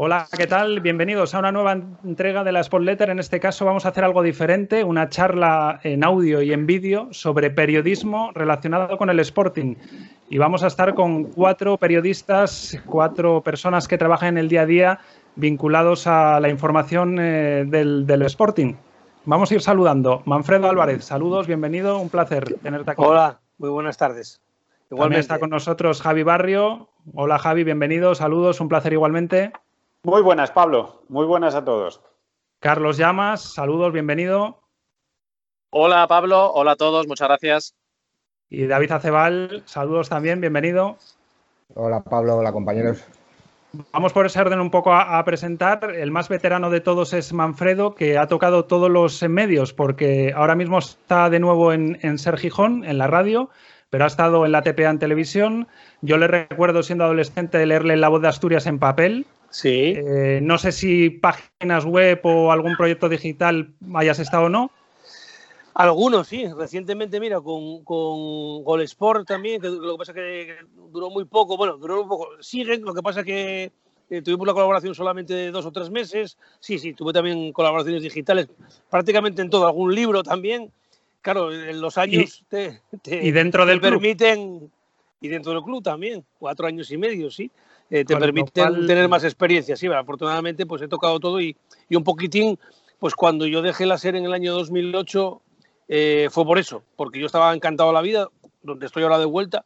Hola, ¿qué tal? Bienvenidos a una nueva entrega de la Spotletter. En este caso vamos a hacer algo diferente, una charla en audio y en vídeo sobre periodismo relacionado con el Sporting. Y vamos a estar con cuatro periodistas, cuatro personas que trabajan en el día a día vinculados a la información eh, del, del Sporting. Vamos a ir saludando. Manfredo Álvarez, saludos, bienvenido, un placer tenerte aquí. Hola, muy buenas tardes. Igualmente. También está con nosotros Javi Barrio. Hola Javi, bienvenido, saludos, un placer igualmente. Muy buenas, Pablo. Muy buenas a todos. Carlos Llamas, saludos, bienvenido. Hola, Pablo. Hola a todos, muchas gracias. Y David Acebal, saludos también, bienvenido. Hola, Pablo. Hola, compañeros. Vamos por ese orden un poco a, a, presentar. El más veterano de todos es Manfredo, que ha tocado todos los medios, porque ahora mismo está de nuevo en, en Ser Gijón, en la radio, pero ha estado en la TPA en televisión. Yo le recuerdo siendo adolescente leerle La Voz de Asturias en papel. Sí. Eh, no sé si páginas web o algún proyecto digital hayas estado o no. Algunos, sí. Recientemente, mira, con, con Gol Sport también, que lo que pasa es que duró muy poco. Bueno, duró un poco. Siguen, lo que pasa es que eh, tuvimos la colaboración solamente de dos o tres meses. Sí, sí, tuve también colaboraciones digitales, prácticamente en todo, algún libro también. Claro, en los años y, te, te, y dentro te del permiten, club. y dentro del club también, cuatro años y medio, sí. Eh, te permiten cual... tener más experiencia. Sí, afortunadamente, pues he tocado todo y, y, un poquitín, pues cuando yo dejé la serie en el año 2008, eh, fue por eso, porque yo estaba encantado de la vida, donde estoy ahora de vuelta,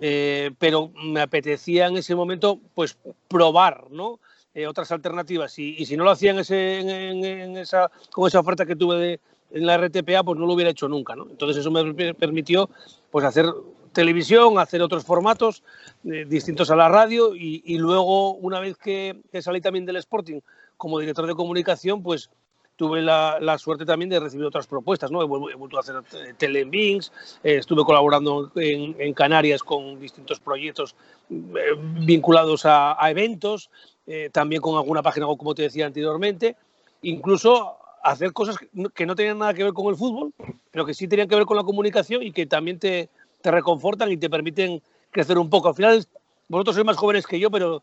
eh, pero me apetecía en ese momento, pues probar, ¿no? Eh, otras alternativas. Y, y, si no lo hacía en ese, en, en, en esa, con esa oferta que tuve de, en la RTPA, pues no lo hubiera hecho nunca, ¿no? Entonces eso me permitió, pues hacer televisión, hacer otros formatos eh, distintos a la radio y, y luego, una vez que, que, salí también del Sporting como director de comunicación, pues tuve la, la suerte también de recibir otras propuestas, ¿no? He, he vuelto a hacer tele en Bings, eh, estuve colaborando en, en, Canarias con distintos proyectos eh, vinculados a, a eventos, eh, también con alguna página, como te decía anteriormente, incluso hacer cosas que no tenían nada que ver con el fútbol, pero que sí tenían que ver con la comunicación y que también te, te reconfortan y te permiten crecer un poco. Al final, vosotros sois más jóvenes que yo, pero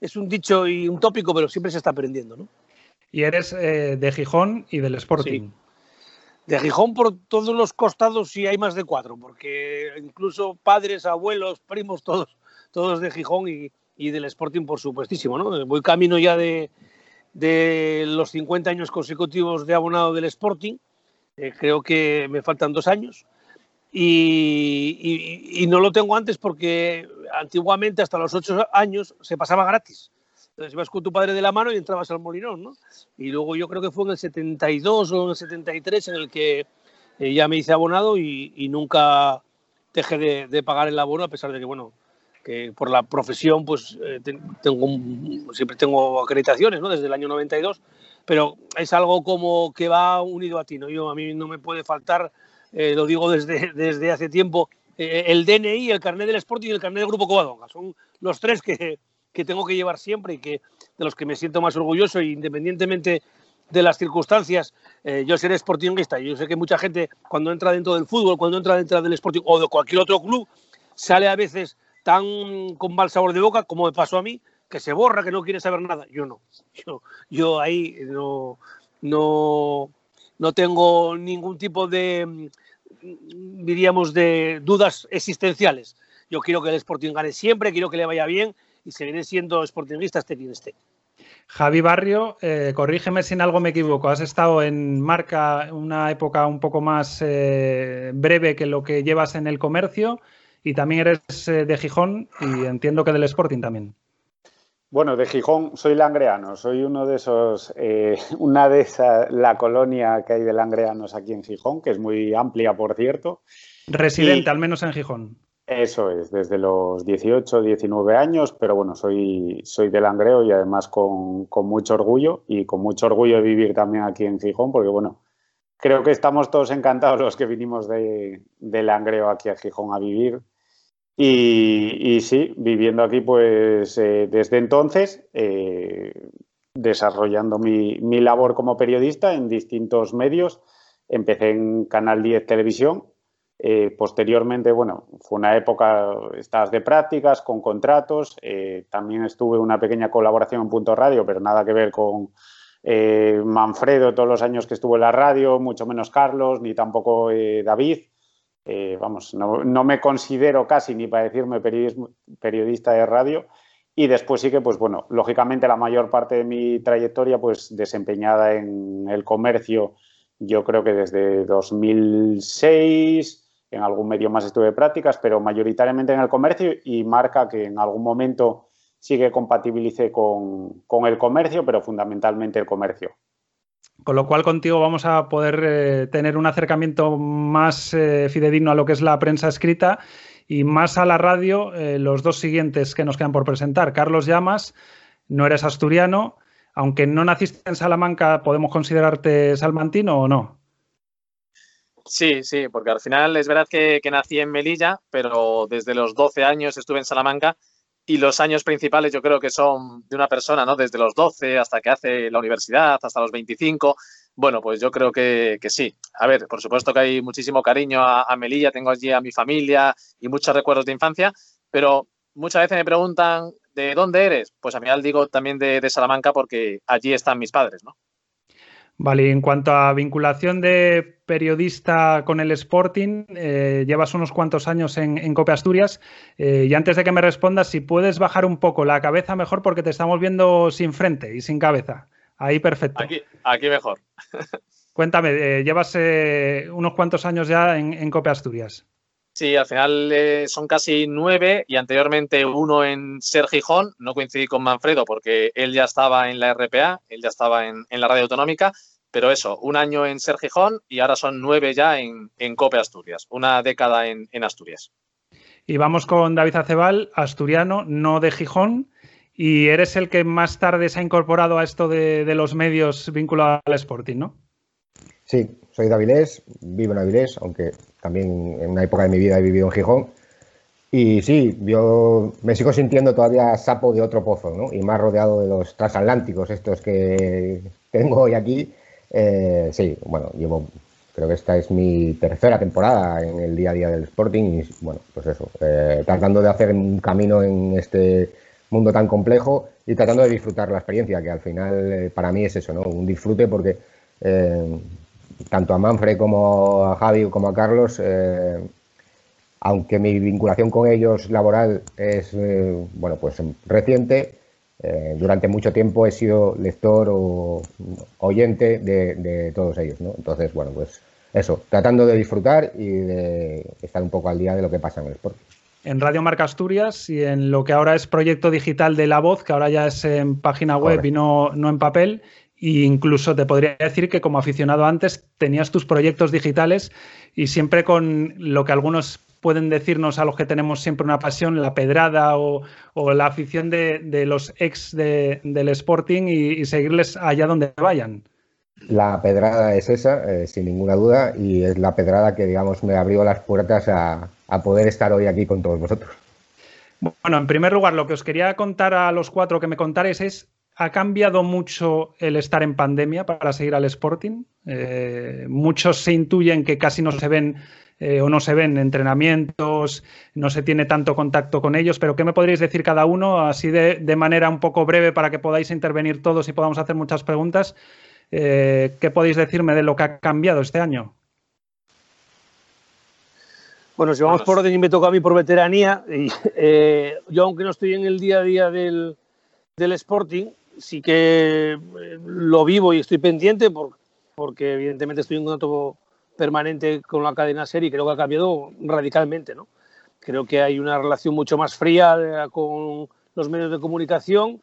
es un dicho y un tópico, pero siempre se está aprendiendo, ¿no? Y eres eh, de Gijón y del Sporting. Sí. De Gijón por todos los costados sí hay más de cuatro, porque incluso padres, abuelos, primos, todos, todos de Gijón y, y del Sporting, por supuestísimo, ¿no? Voy camino ya de, de los 50 años consecutivos de abonado del Sporting. Eh, creo que me faltan dos años. Y, y, y, no lo tengo antes porque antiguamente hasta los ocho años se pasaba gratis. Entonces ibas con tu padre de la mano y entrabas al Molinón, ¿no? Y luego yo creo que fue en el 72 o en el 73 en el que eh, ya me hice abonado y, y nunca dejé de, de, pagar el abono a pesar de que, bueno, que por la profesión pues eh, tengo siempre tengo acreditaciones, ¿no? Desde el año 92, pero es algo como que va unido a ti, ¿no? Yo a mí no me puede faltar eh, lo digo desde, desde hace tiempo, eh, el DNI, el carnet del Sporting y el carnet del Grupo Covadonga. Son los tres que, que, tengo que llevar siempre y que, de los que me siento más orgulloso, e independientemente de las circunstancias, eh, yo seré sportingista. Yo sé que mucha gente, cuando entra dentro del fútbol, cuando entra dentro del Sporting o de cualquier otro club, sale a veces tan con mal sabor de boca como me pasó a mí, que se borra, que no quiere saber nada. Yo no. Yo, yo ahí no, no, no tengo ningún tipo de, diríamos, de dudas existenciales. Yo quiero que el Sporting gane siempre, quiero que le vaya bien y seguiré siendo sportingista este quien esté. Javi Barrio, eh, corrígeme si en algo me equivoco. Has estado en marca una época un poco más eh, breve que lo que llevas en el comercio y también eres eh, de Gijón y entiendo que del Sporting también. Bueno, de Gijón soy langreano, soy uno de esos, eh, una de esas, la colonia que hay de langreanos aquí en Gijón, que es muy amplia, por cierto. Residente, y, al menos en Gijón. Eso es, desde los 18, 19 años, pero bueno, soy, soy de Langreo y además con, con mucho orgullo y con mucho orgullo de vivir también aquí en Gijón, porque bueno, creo que estamos todos encantados los que vinimos de, de Langreo aquí a Gijón a vivir y, sí, viviendo aquí, pues eh, desde entonces, eh, desarrollando mi, mi, labor como periodista en distintos medios. Empecé en Canal 10 Televisión, Eh, posteriormente, bueno, fue una época, estas de prácticas, con contratos. También estuve una pequeña colaboración en Punto Radio, pero nada que ver con Manfredo todos los años que estuvo en la radio, mucho menos Carlos, ni tampoco David. Vamos, no, me considero casi ni para decirme periodista de radio. Y después sí que, pues bueno, lógicamente la mayor parte de mi trayectoria, pues desempeñada en el comercio, yo creo que desde 2006 en algún medio más estuve de prácticas, pero mayoritariamente en el comercio y marca que en algún momento sí que compatibilice con, el comercio, pero fundamentalmente el comercio. Con lo cual contigo vamos a poder eh, tener un acercamiento más eh, fidedigno a lo que es la prensa escrita y más a la radio eh, los dos siguientes que nos quedan por presentar. Carlos Llamas, no eres asturiano, aunque no naciste en Salamanca, ¿podemos considerarte salmantino o no? Sí, sí, porque al final es verdad que, nací en Melilla, pero desde los 12 años estuve en Salamanca y los años principales yo creo que son de una persona, ¿no? Desde los 12 hasta que hace la universidad, hasta los 25. Bueno, pues yo creo que, sí. A ver, por supuesto que hay muchísimo cariño a, Melilla, tengo allí a mi familia y muchos recuerdos de infancia, pero muchas veces me preguntan, ¿de dónde eres? Pues a al digo también de, de Salamanca porque allí están mis padres, ¿no? Vale, y en cuanto a vinculación de periodista con el Sporting, eh, llevas unos cuantos años en, en Cope Asturias. Eh, y antes de que me respondas, si puedes bajar un poco la cabeza mejor porque te estamos viendo sin frente y sin cabeza. Ahí perfecto. Aquí, aquí mejor. Cuéntame, eh, llevas unos cuantos años ya en, en Cope Asturias. Sí, al final son casi nueve y anteriormente uno en Ser Gijón. No coincidí con Manfredo porque él ya estaba en la RPA, él ya estaba en, la radio autonómica. Pero eso, un año en Ser Gijón y ahora son nueve ya en, Cope Asturias, una década en, Asturias. Y vamos con David Acebal, asturiano, no de Gijón, y eres el que más tarde se ha incorporado a esto de, de los medios vinculados al Sporting, ¿no? Sí, soy de Avilés, vivo en Avilés, aunque también en una época de mi vida he vivido en Gijón. Y sí, yo me sigo sintiendo todavía sapo de otro pozo, ¿no? Y más rodeado de los transatlánticos, estos que tengo hoy aquí. Eh, sí, bueno, llevo, creo que esta es mi tercera temporada en el día a día del Sporting y, bueno, pues eso, eh, tratando de hacer un camino en este mundo tan complejo y tratando de disfrutar la experiencia, que al final eh, para mí es eso, ¿no? Un disfrute porque tanto a Manfred como a Javi como a Carlos, eh, aunque mi vinculación con ellos laboral es eh, bueno pues reciente, eh, durante mucho tiempo he sido lector o oyente de, todos ellos, ¿no? Entonces, bueno, pues eso, tratando de disfrutar y de estar un poco al día de lo que pasa en el sport. En Radio Marca Asturias y en lo que ahora es proyecto digital de La Voz, que ahora ya es en página web y no, no en papel, e incluso te podría decir que como aficionado antes tenías tus proyectos digitales y siempre con lo que algunos pueden decirnos a los que tenemos siempre una pasión, la pedrada o, la afición de, los ex del Sporting y, seguirles allá donde vayan. La pedrada es esa, eh, sin ninguna duda, y es la pedrada que, digamos, me abrió las puertas a, a poder estar hoy aquí con todos vosotros. Bueno, en primer lugar, lo que os quería contar a los cuatro que me contaréis es ha cambiado mucho el estar en pandemia para seguir al Sporting. Eh, muchos se intuyen que casi no se ven eh, o no se ven entrenamientos, no se tiene tanto contacto con ellos, pero ¿qué me podríais decir cada uno, así de, manera un poco breve para que podáis intervenir todos y podamos hacer muchas preguntas? Eh, ¿Qué podéis decirme de lo que ha cambiado este año? Bueno, si vamos por orden y me toca a mí por veteranía, y, yo aunque no estoy en el día a día del, del Sporting, sí que eh, lo vivo y estoy pendiente porque evidentemente estoy en contacto permanente con la cadena serie y creo que ha cambiado radicalmente. ¿no? Creo que hay una relación mucho más fría eh, con los medios de comunicación,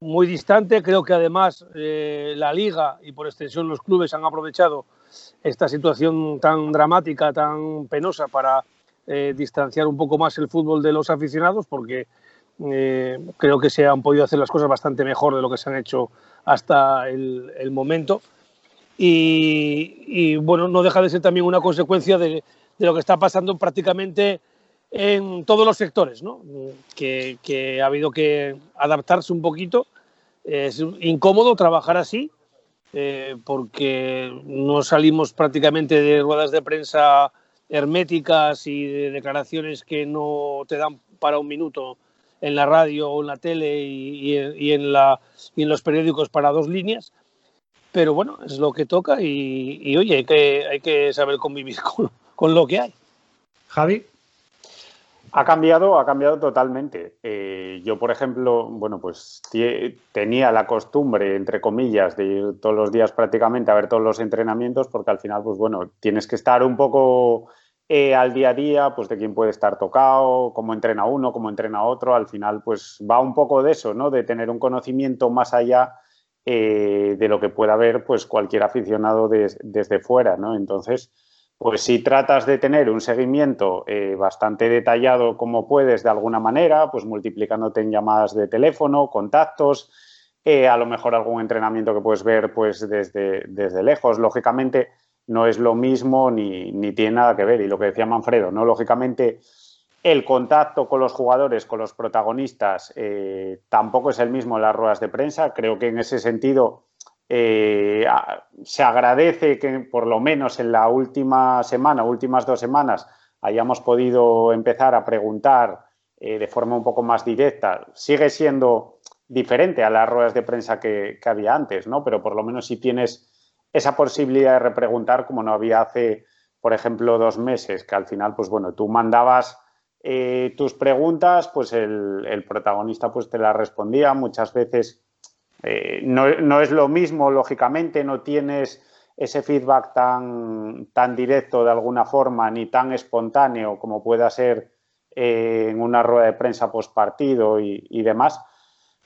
muy distante. Creo que además eh, la liga y por extensión los clubes han aprovechado esta situación tan dramática, tan penosa para distanciar un poco más el fútbol de los aficionados porque eh, creo que se han podido hacer las cosas bastante mejor de lo que se han hecho hasta el, momento. Y, bueno, no deja de ser también una consecuencia de, lo que está pasando prácticamente en todos los sectores, ¿no? que, ha habido que adaptarse un poquito. Es incómodo trabajar así, eh, porque no salimos prácticamente de ruedas de prensa herméticas y de declaraciones que no te dan para un minuto en la radio o en la tele y, en, la, y en los periódicos para dos líneas. Pero bueno, es lo que toca y, oye, hay que, hay que saber convivir con, con lo que hay. Javi. Ha cambiado, ha cambiado totalmente. Eh, yo, por ejemplo, bueno, pues tenía la costumbre, entre comillas, de ir todos los días prácticamente a ver todos los entrenamientos, porque al final, pues bueno, tienes que estar un poco eh, al día a día, pues de quién puede estar tocado, cómo entrena uno, cómo entrena otro. Al final, pues va un poco de eso, ¿no? De tener un conocimiento más allá eh, de lo que pueda ver, pues cualquier aficionado desde fuera, ¿no? Entonces pues si tratas de tener un seguimiento eh, bastante detallado como puedes de alguna manera, pues multiplicándote en llamadas de teléfono, contactos, a lo mejor algún entrenamiento que puedes ver pues desde, desde lejos. Lógicamente no es lo mismo ni, ni, tiene nada que ver. Y lo que decía Manfredo, ¿no? Lógicamente el contacto con los jugadores, con los protagonistas, eh, tampoco es el mismo en las ruedas de prensa. Creo que en ese sentido eh, se agradece que por lo menos en la última semana, últimas dos semanas, hayamos podido empezar a preguntar eh, de forma un poco más directa. Sigue siendo diferente a las ruedas de prensa que, había antes, ¿no? Pero por lo menos si tienes esa posibilidad de repreguntar como no había hace, por ejemplo, dos meses, que al final, pues bueno, tú mandabas eh, tus preguntas, pues el, protagonista pues te las respondía. Muchas veces eh, no, es lo mismo, lógicamente, no tienes ese feedback tan, tan directo de alguna forma ni tan espontáneo como pueda ser eh, en una rueda de prensa post partido y, demás,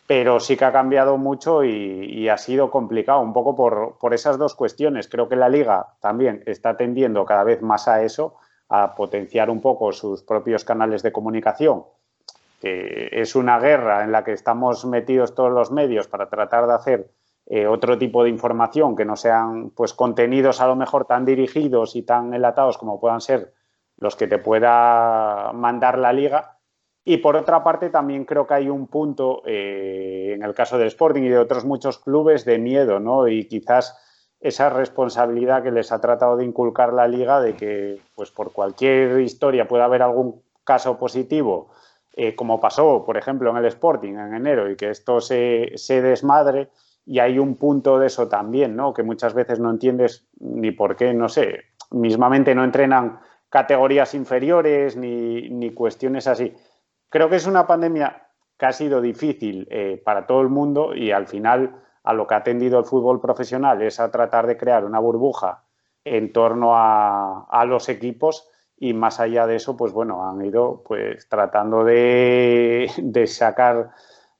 pero sí que ha cambiado mucho y, ha sido complicado un poco por, por, esas dos cuestiones. Creo que la liga también está tendiendo cada vez más a eso, a potenciar un poco sus propios canales de comunicación que es una guerra en la que estamos metidos todos los medios para tratar de hacer eh, otro tipo de información que no sean pues contenidos a lo mejor tan dirigidos y tan enlatados como puedan ser los que te pueda mandar la liga. Y por otra parte también creo que hay un punto eh, en el caso del Sporting y de otros muchos clubes de miedo, ¿no? Y quizás esa responsabilidad que les ha tratado de inculcar la liga de que pues por cualquier historia pueda haber algún caso positivo eh, como pasó, por ejemplo, en el Sporting en enero, y que esto se, desmadre, y hay un punto de eso también, ¿no? Que muchas veces no entiendes ni por qué, no sé, mismamente no entrenan categorías inferiores ni, cuestiones así. Creo que es una pandemia que ha sido difícil eh, para todo el mundo y al final a lo que ha tendido el fútbol profesional es a tratar de crear una burbuja en torno a los equipos y más allá de eso, pues bueno, han ido pues tratando de, sacar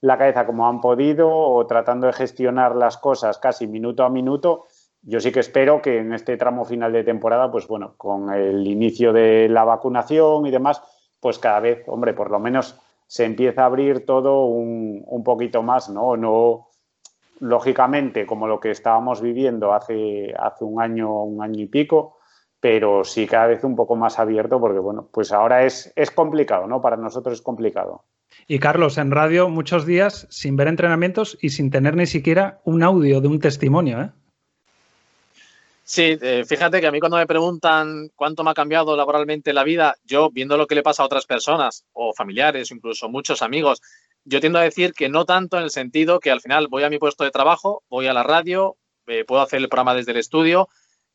la cabeza como han podido o tratando de gestionar las cosas casi minuto a minuto. Yo sí que espero que en este tramo final de temporada, pues bueno, con el inicio de la vacunación y demás, pues cada vez, hombre, por lo menos se empieza a abrir todo un, un poquito más, ¿no? No, lógicamente, como lo que estábamos viviendo hace, hace un año, un año y pico, pero sí cada vez un poco más abierto porque, bueno, pues ahora es, es complicado, ¿no? Para nosotros es complicado. Y Carlos, en radio muchos días sin ver entrenamientos y sin tener ni siquiera un audio de un testimonio, ¿eh? Sí, eh, fíjate que a mí cuando me preguntan cuánto me ha cambiado laboralmente la vida, yo viendo lo que le pasa a otras personas o familiares, incluso muchos amigos, yo tiendo a decir que no tanto en el sentido que al final voy a mi puesto de trabajo, voy a la radio, eh, puedo hacer el programa desde el estudio,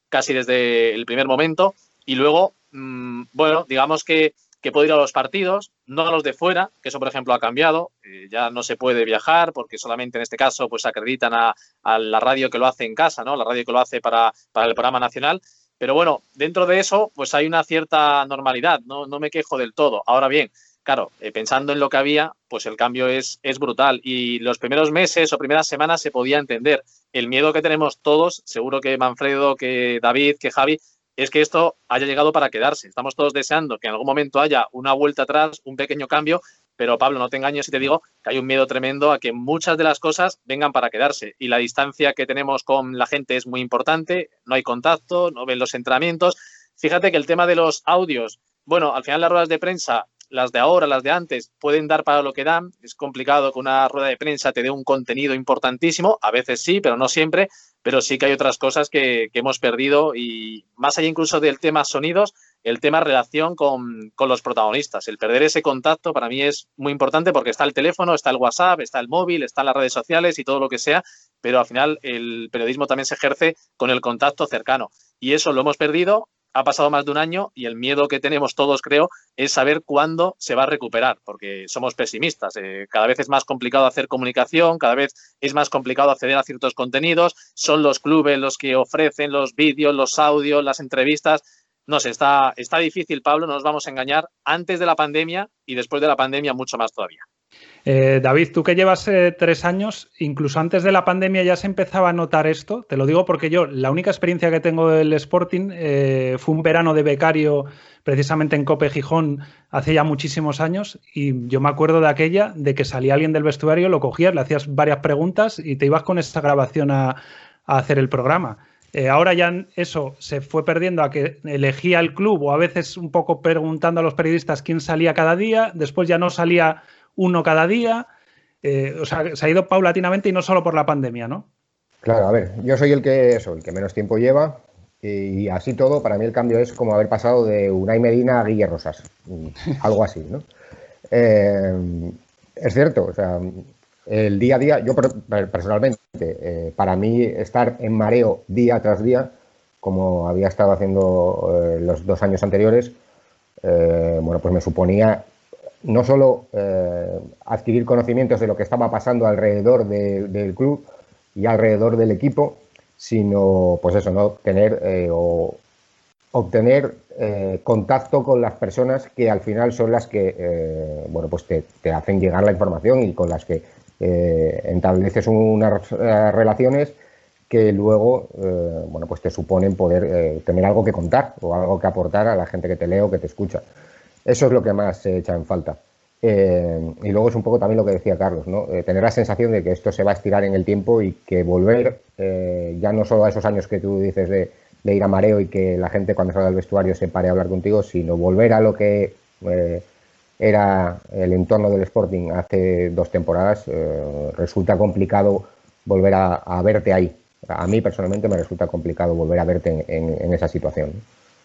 casi desde el primer momento. Y luego, mm, bueno, digamos que, que, puedo ir a los partidos, no a los de fuera, que eso, por ejemplo, ha cambiado. Eh, ya no se puede viajar porque solamente en este caso pues acreditan a, la radio que lo hace en casa, ¿no? La radio que lo hace para, para el programa nacional. Pero bueno, dentro de eso, pues hay una cierta normalidad, no, no me quejo del todo. Ahora bien, claro, eh, pensando en lo que había, pues el cambio es, es brutal. Y los primeros meses o primeras semanas se podía entender. El miedo que tenemos todos, seguro que Manfredo, que David, que Javi, es que esto haya llegado para quedarse. Estamos todos deseando que en algún momento haya una vuelta atrás, un pequeño cambio, pero Pablo, no te engañes si te digo que hay un miedo tremendo a que muchas de las cosas vengan para quedarse. Y la distancia que tenemos con la gente es muy importante, no hay contacto, no ven los entrenamientos. Fíjate que el tema de los audios, bueno, al final las ruedas de prensa las de ahora, las de antes, pueden dar para lo que dan. Es complicado que una rueda de prensa te dé un contenido importantísimo. A veces sí, pero no siempre. Pero sí que hay otras cosas que, hemos perdido y más allá incluso del tema sonidos, el tema relación con, con, los protagonistas. El perder ese contacto para mí es muy importante porque está el teléfono, está el WhatsApp, está el móvil, están las redes sociales y todo lo que sea, pero al final el periodismo también se ejerce con el contacto cercano. Y eso lo hemos perdido ha pasado más de un año y el miedo que tenemos todos, creo, es saber cuándo se va a recuperar, porque somos pesimistas. Eh, cada vez es más complicado hacer comunicación, cada vez es más complicado acceder a ciertos contenidos. Son los clubes los que ofrecen los vídeos, los audios, las entrevistas. No sé, está, está difícil, Pablo, no nos vamos a engañar, antes de la pandemia y después de la pandemia mucho más todavía. Eh, David, tú que llevas eh, tres años, incluso antes de la pandemia ya se empezaba a notar esto. Te lo digo porque yo, la única experiencia que tengo del Sporting eh, fue un verano de becario precisamente en Cope Gijón hace ya muchísimos años y yo me acuerdo de aquella, de que salía alguien del vestuario, lo cogías, le hacías varias preguntas y te ibas con esa grabación a, hacer el programa. ahora ya eso se fue perdiendo a que elegía el club o a veces un poco preguntando a los periodistas quién salía cada día, después ya no salía uno cada día. Eh, o sea, se ha ido paulatinamente y no solo por la pandemia, ¿no? Claro, a ver, yo soy el que eso, el que menos tiempo lleva y así todo, para mí el cambio es como haber pasado de Unai Medina a Guille Rosas, algo así, ¿no? Eh, es cierto, o sea, el día a día, yo personalmente, eh, para mí estar en mareo día tras día, como había estado haciendo los dos años anteriores, bueno, pues me suponía no solo eh, adquirir conocimientos de lo que estaba pasando alrededor del club y alrededor del equipo, sino, pues eso, ¿no? Tener eh, o obtener eh, contacto con las personas que al final son las que, bueno, pues te, hacen llegar la información y con las que estableces unas relaciones que luego, bueno, pues te suponen poder tener algo que contar o algo que aportar a la gente que te lee o que te escucha. Eso es lo que más se echa en falta. Eh, y luego es un poco también lo que decía Carlos, ¿no? Eh, tener la sensación de que esto se va a estirar en el tiempo y que volver, eh, ya no solo a esos años que tú dices de, ir a mareo y que la gente cuando salga del vestuario se pare a hablar contigo, sino volver a lo que era el entorno del Sporting hace dos temporadas, resulta complicado volver a, verte ahí. A mí personalmente me resulta complicado volver a verte en esa situación.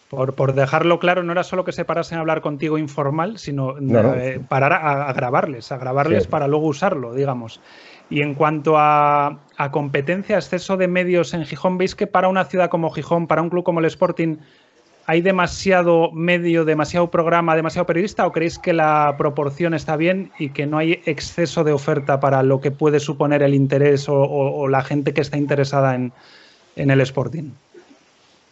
Por, dejarlo claro, no era solo que se parasen a hablar contigo informal, sino eh, parar a, grabarles, a grabarles para luego usarlo, digamos. Y en cuanto a, competencia, exceso de medios en Gijón, ¿veis que para una ciudad como Gijón, para un club como el Sporting, hay demasiado medio, demasiado programa, demasiado periodista o creéis que la proporción está bien y que no hay exceso de oferta para lo que puede suponer el interés o, la gente que está interesada en el Sporting?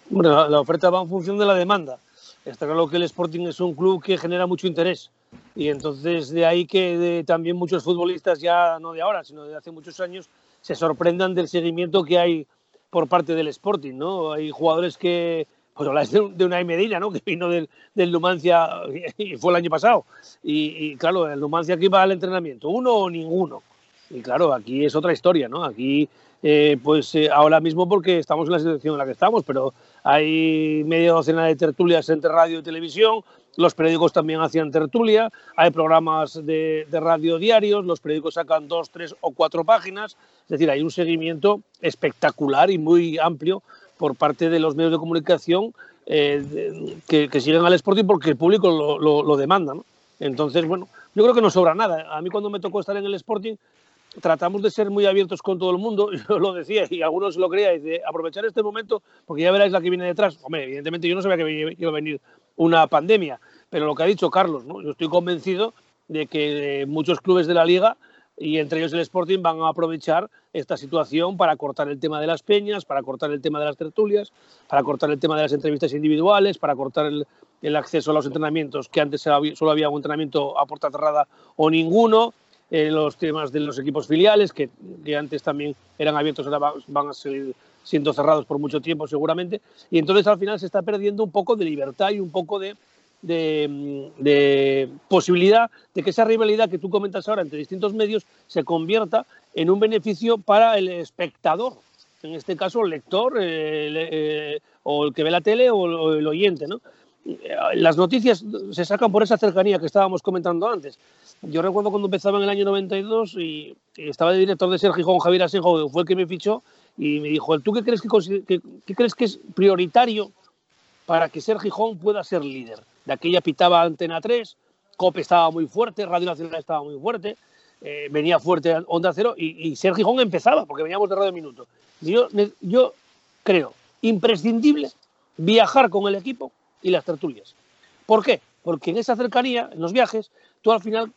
Bueno, la oferta va en función de la demanda. Está claro que el Sporting es un club que genera mucho interés y entonces de ahí que también muchos futbolistas, ya no de ahora, sino de hace muchos años, se sorprendan del seguimiento que hay por parte del Sporting, ¿no? Hay jugadores que, pues habláis de, de una Medina, ¿no? Que vino del, del y fue el año pasado. Y, y, claro, el Numancia aquí va al entrenamiento, uno o ninguno. Y claro, aquí es otra historia, ¿no? Aquí, eh, pues eh, ahora mismo porque estamos en la situación en la que estamos, pero hay media docena de tertulias entre radio y televisión, los periódicos también hacían tertulia, hay programas de, radio diarios, los periódicos sacan dos, tres o cuatro páginas, es decir, hay un seguimiento espectacular y muy amplio por parte de los medios de comunicación eh, que, siguen al Sporting porque el público lo, lo demanda. ¿no? Entonces, bueno, yo creo que no sobra nada. A mí cuando me tocó estar en el Sporting, tratamos de ser muy abiertos con todo el mundo, yo lo decía y algunos lo creían, de aprovechar este momento porque ya veréis la que viene detrás. Hombre, evidentemente yo no sabía que iba a venir una pandemia, pero lo que ha dicho Carlos, ¿no? yo estoy convencido de que muchos clubes de la liga y entre ellos el Sporting van a aprovechar esta situación para cortar el tema de las peñas, para cortar el tema de las tertulias, para cortar el tema de las entrevistas individuales, para cortar el, el acceso a los entrenamientos, que antes solo había un entrenamiento a puerta cerrada o ninguno, eh, los temas de los equipos filiales, que, que, antes también eran abiertos, ahora van a seguir siendo cerrados por mucho tiempo seguramente, y entonces al final se está perdiendo un poco de libertad y un poco de, de, de, posibilidad de que esa rivalidad que tú comentas ahora entre distintos medios se convierta en un beneficio para el espectador, en este caso el lector eh, eh, o el que ve la tele o, o el oyente, ¿no? Las noticias se sacan por esa cercanía que estábamos comentando antes yo recuerdo cuando empezaba en el año 92 y, estaba de director de Sergio Gijón, Javier Asenjo, fue el que me fichó y me dijo, ¿tú qué crees que, qué, crees que es prioritario para que Ser Gijón pueda ser líder. De aquella pitaba Antena 3, COPE estaba muy fuerte, Radio Nacional estaba muy fuerte, eh, venía fuerte Onda Cero y, Ser Gijón empezaba, porque veníamos de Radio Minuto. Yo, yo creo imprescindible viajar con el equipo y las tertulias. ¿Por qué? Porque en esa cercanía, en los viajes, tú al final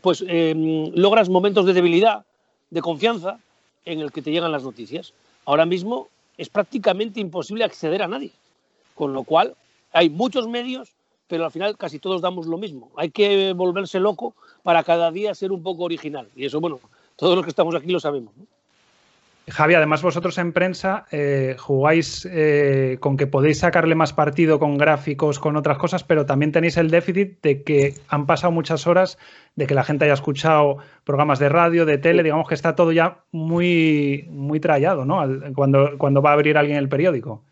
pues em, logras momentos de debilidad, de confianza, en el que te llegan las noticias. Ahora mismo es prácticamente imposible acceder a nadie. Con lo cual, hay muchos medios, pero al final casi todos damos lo mismo. Hay que volverse loco para cada día ser un poco original. Y eso, bueno, todos los que estamos aquí lo sabemos. Javi, además vosotros en prensa eh, jugáis eh, con que podéis sacarle más partido con gráficos, con otras cosas, pero también tenéis el déficit de que han pasado muchas horas de que la gente haya escuchado programas de radio, de tele, digamos que está todo ya muy, muy trallado, ¿no? Cuando, cuando va a abrir alguien el periódico.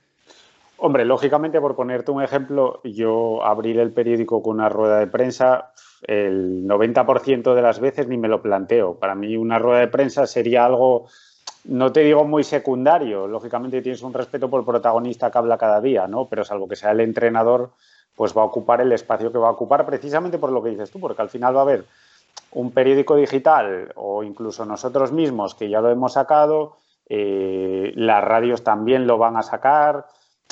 Hombre, lógicamente, por ponerte un ejemplo, yo abrir el periódico con una rueda de prensa, el 90% de las veces ni me lo planteo. Para mí una rueda de prensa sería algo no te digo muy secundario, lógicamente tienes un respeto por el protagonista que habla cada día, ¿no? Pero salvo que sea el entrenador, pues va a ocupar el espacio que va a ocupar precisamente por lo que dices tú, porque al final va a haber un periódico digital o incluso nosotros mismos que ya lo hemos sacado, eh, las radios también lo van a sacar,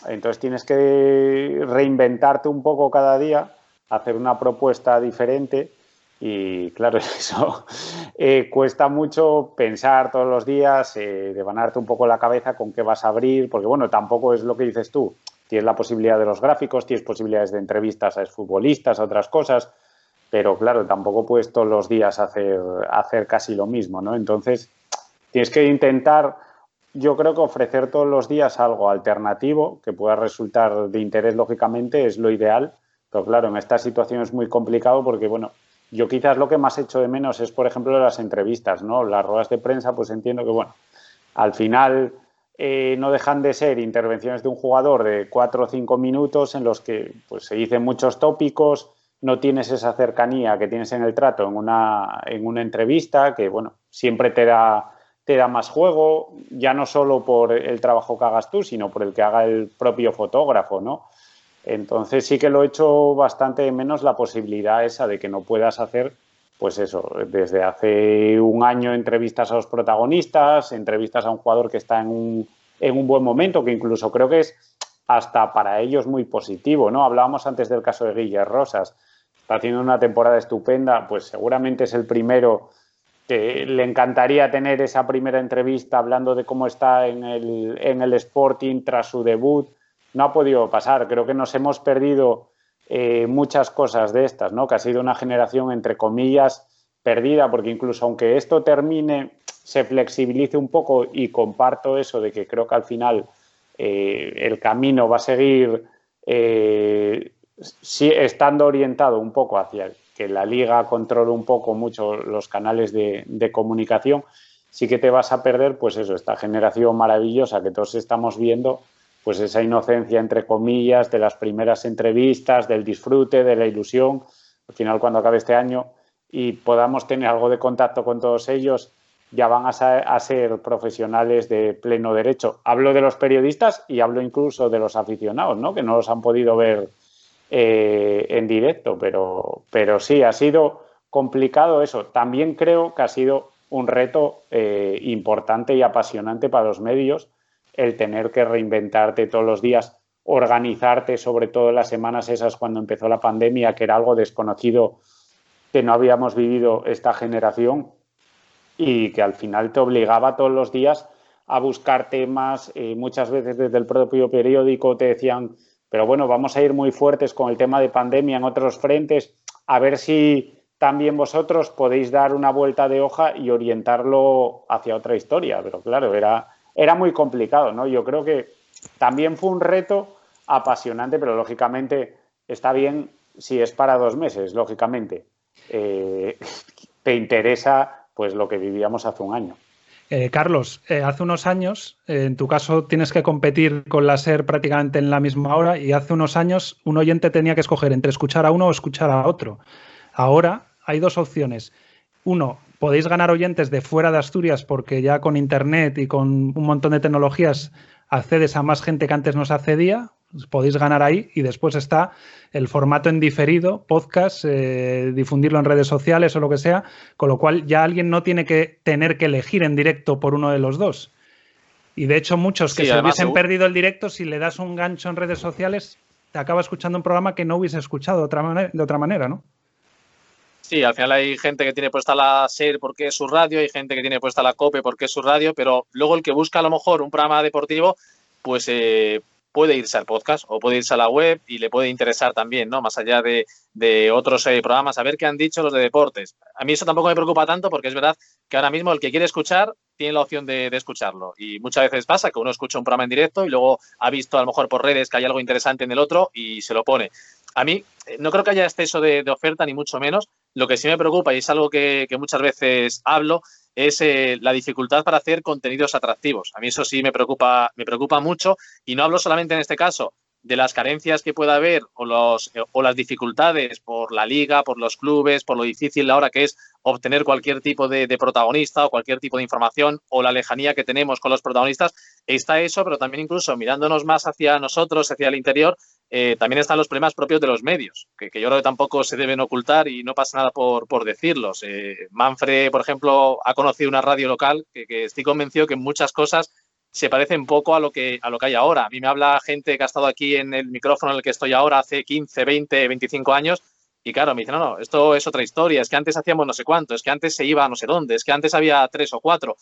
entonces tienes que reinventarte un poco cada día, hacer una propuesta diferente y claro, eso eh, cuesta mucho pensar todos los días, eh, un poco la cabeza con qué vas a abrir, porque bueno, tampoco es lo que dices tú. Tienes la posibilidad de los gráficos, tienes posibilidades de entrevistas a futbolistas, a otras cosas, pero claro, tampoco puedes todos los días hacer, hacer casi lo mismo, ¿no? Entonces, tienes que intentar, yo creo que ofrecer todos los días algo alternativo que pueda resultar de interés, lógicamente, es lo ideal, pero claro, en esta situación es muy complicado porque, bueno, yo quizás lo que más hecho de menos es, por ejemplo, las entrevistas, ¿no? Las ruedas de prensa, pues entiendo que, bueno, al final eh, no dejan de ser intervenciones de un jugador de cuatro o cinco minutos en los que pues, se dicen muchos tópicos, no tienes esa cercanía que tienes en el trato en una, en una entrevista, que, bueno, siempre te da, te da más juego, ya no solo por el trabajo que hagas tú, sino por el que haga el propio fotógrafo, ¿no? Entonces sí que lo he hecho bastante menos la posibilidad esa de que no puedas hacer, pues eso, desde hace un año entrevistas a los protagonistas, entrevistas a un jugador que está en un, en un buen momento, que incluso creo que es hasta para ellos muy positivo, ¿no? Hablábamos antes del caso de Guillermo Rosas, está haciendo una temporada estupenda, pues seguramente es el primero que le encantaría tener esa primera entrevista hablando de cómo está en el, en el Sporting tras su debut, no ha podido pasar. Creo que nos hemos perdido eh, muchas cosas de estas, ¿no? Que ha sido una generación, entre comillas, perdida, porque incluso aunque esto termine, se flexibilice un poco y comparto eso de que creo que al final eh, el camino va a seguir eh, estando orientado un poco hacia que la liga controle un poco mucho los canales de, de comunicación, sí que te vas a perder, pues eso, esta generación maravillosa que todos estamos viendo pues esa inocencia, entre comillas, de las primeras entrevistas, del disfrute, de la ilusión, al final cuando acabe este año y podamos tener algo de contacto con todos ellos, ya van a, ser profesionales de pleno derecho. Hablo de los periodistas y hablo incluso de los aficionados, ¿no? que no los han podido ver eh, en directo, pero, pero sí, ha sido complicado eso. También creo que ha sido un reto eh, importante y apasionante para los medios el tener que reinventarte todos los días, organizarte, sobre todo las semanas esas cuando empezó la pandemia, que era algo desconocido que no habíamos vivido esta generación y que al final te obligaba todos los días a buscar temas. Eh, muchas veces desde el propio periódico te decían, pero bueno, vamos a ir muy fuertes con el tema de pandemia en otros frentes, a ver si también vosotros podéis dar una vuelta de hoja y orientarlo hacia otra historia. Pero claro, era, era muy complicado, ¿no? Yo creo que también fue un reto apasionante, pero lógicamente está bien si es para dos meses, lógicamente. Eh, te interesa pues lo que vivíamos hace un año. Eh, Carlos, eh, hace unos años, en tu caso tienes que competir con la SER prácticamente en la misma hora y hace unos años un oyente tenía que escoger entre escuchar a uno o escuchar a otro. Ahora hay dos opciones. Uno, podéis ganar oyentes de fuera de Asturias porque ya con Internet y con un montón de tecnologías accedes a más gente que antes nos accedía, podéis ganar ahí y después está el formato en diferido, podcast, eh, difundirlo en redes sociales o lo que sea, con lo cual ya alguien no tiene que tener que elegir en directo por uno de los dos. Y de hecho muchos que se hubiesen perdido el directo, si le das un gancho en redes sociales, te acaba escuchando un programa que no hubiese escuchado de otra, de otra manera, ¿no? Sí, al final hay gente que tiene puesta la SER porque es su radio, hay gente que tiene puesta la COPE porque es su radio, pero luego el que busca a lo mejor un programa deportivo, pues eh, puede irse al podcast o puede irse a la web y le puede interesar también, ¿no? Más allá de, otros eh, programas, a ver qué han dicho los de deportes. A mí eso tampoco me preocupa tanto porque es verdad que ahora mismo el que quiere escuchar tiene la opción de, escucharlo. Y muchas veces pasa que uno escucha un programa en directo y luego ha visto a lo mejor por redes que hay algo interesante en el otro y se lo pone. A mí eh, no creo que haya exceso de, oferta, ni mucho menos. Lo que sí me preocupa, y es algo que muchas veces hablo, es eh, la dificultad para hacer contenidos atractivos. A mí eso sí me preocupa, me preocupa mucho y no hablo solamente en este caso de las carencias que pueda haber o, los, eh, las dificultades por la liga, por los clubes, por lo difícil ahora que es obtener cualquier tipo de, protagonista o cualquier tipo de información o la lejanía que tenemos con los protagonistas, está eso, pero también incluso mirándonos más hacia nosotros, hacia el interior, eh, también están los problemas propios de los medios, que, yo creo que tampoco se deben ocultar y no pasa nada por, decirlos. Eh, Manfred, por ejemplo, ha conocido una radio local que, estoy convencido que muchas cosas se parece un poco a lo que a lo que hay ahora. A mí me habla gente que ha estado aquí en el micrófono en el que estoy ahora hace 15, 20, 25 años y claro, me dicen, no, no, esto es otra historia, es que antes hacíamos no sé cuánto, es que antes se iba a no sé dónde, es que antes había tres o cuatro.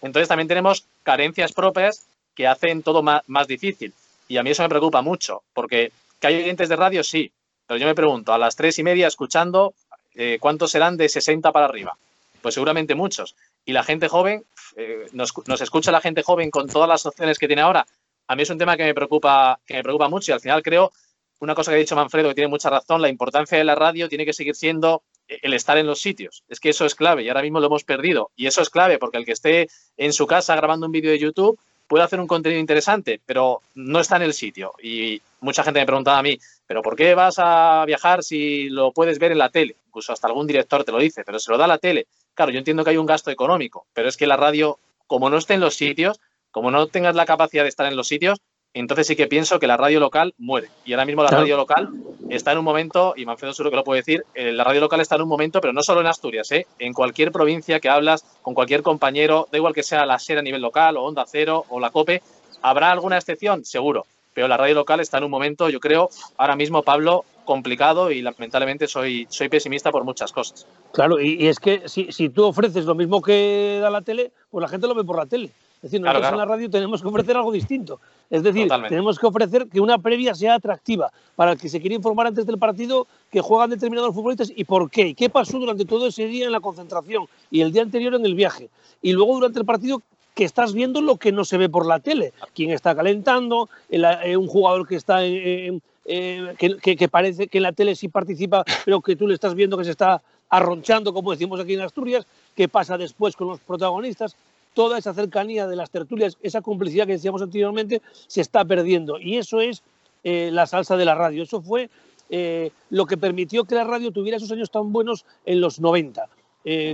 Entonces también tenemos carencias propias que hacen todo más, difícil. Y a mí eso me preocupa mucho, porque que hay oyentes de radio, sí, pero yo me pregunto, a las tres y media escuchando, eh, ¿cuántos serán de 60 para arriba? Pues seguramente muchos. Y la gente joven, eh, nos, escucha la gente joven con todas las opciones que tiene ahora. A mí es un tema que me preocupa, que me preocupa mucho y al final creo, una cosa que ha dicho Manfredo, que tiene mucha razón, la importancia de la radio tiene que seguir siendo el estar en los sitios. Es que eso es clave y ahora mismo lo hemos perdido. Y eso es clave porque el que esté en su casa grabando un vídeo de YouTube puede hacer un contenido interesante, pero no está en el sitio. Y mucha gente me preguntaba a mí, ¿pero por qué vas a viajar si lo puedes ver en la tele? Incluso hasta algún director te lo dice, pero se lo da la tele. Claro, yo entiendo que hay un gasto económico, pero es que la radio, como no esté en los sitios, como no tengas la capacidad de estar en los sitios, entonces sí que pienso que la radio local muere. Y ahora mismo la radio local está en un momento, y Manfredo seguro que lo puede decir, eh, la radio local está en un momento, pero no solo en Asturias, ¿eh? en cualquier provincia que hablas con cualquier compañero, da igual que sea la SER a nivel local o Onda Cero o la COPE, ¿habrá alguna excepción? Seguro. Pero la radio local está en un momento, yo creo, ahora mismo, Pablo, complicado y lamentablemente soy, soy pesimista por muchas cosas. Claro, y, es que si, si, tú ofreces lo mismo que da la tele, pues la gente lo ve por la tele. Es decir, nosotros en la radio tenemos que ofrecer algo distinto. Es decir, tenemos que ofrecer que una previa sea atractiva para el que se quiere informar antes del partido que juegan determinados futbolistas y por qué. qué pasó durante todo ese día en la concentración y el día anterior en el viaje. Y luego durante el partido que estás viendo lo que no se ve por la tele. Quién está calentando, eh, un jugador que está en eh, que, parece que en la tele sí participa, pero que tú le estás viendo que se está arronchando, como decimos aquí en Asturias, qué pasa después con los protagonistas. Toda esa cercanía de las tertulias, esa complicidad que decíamos anteriormente, se está perdiendo. Y eso es eh, la salsa de la radio. Eso fue eh, lo que permitió que la radio tuviera esos años tan buenos en los 90.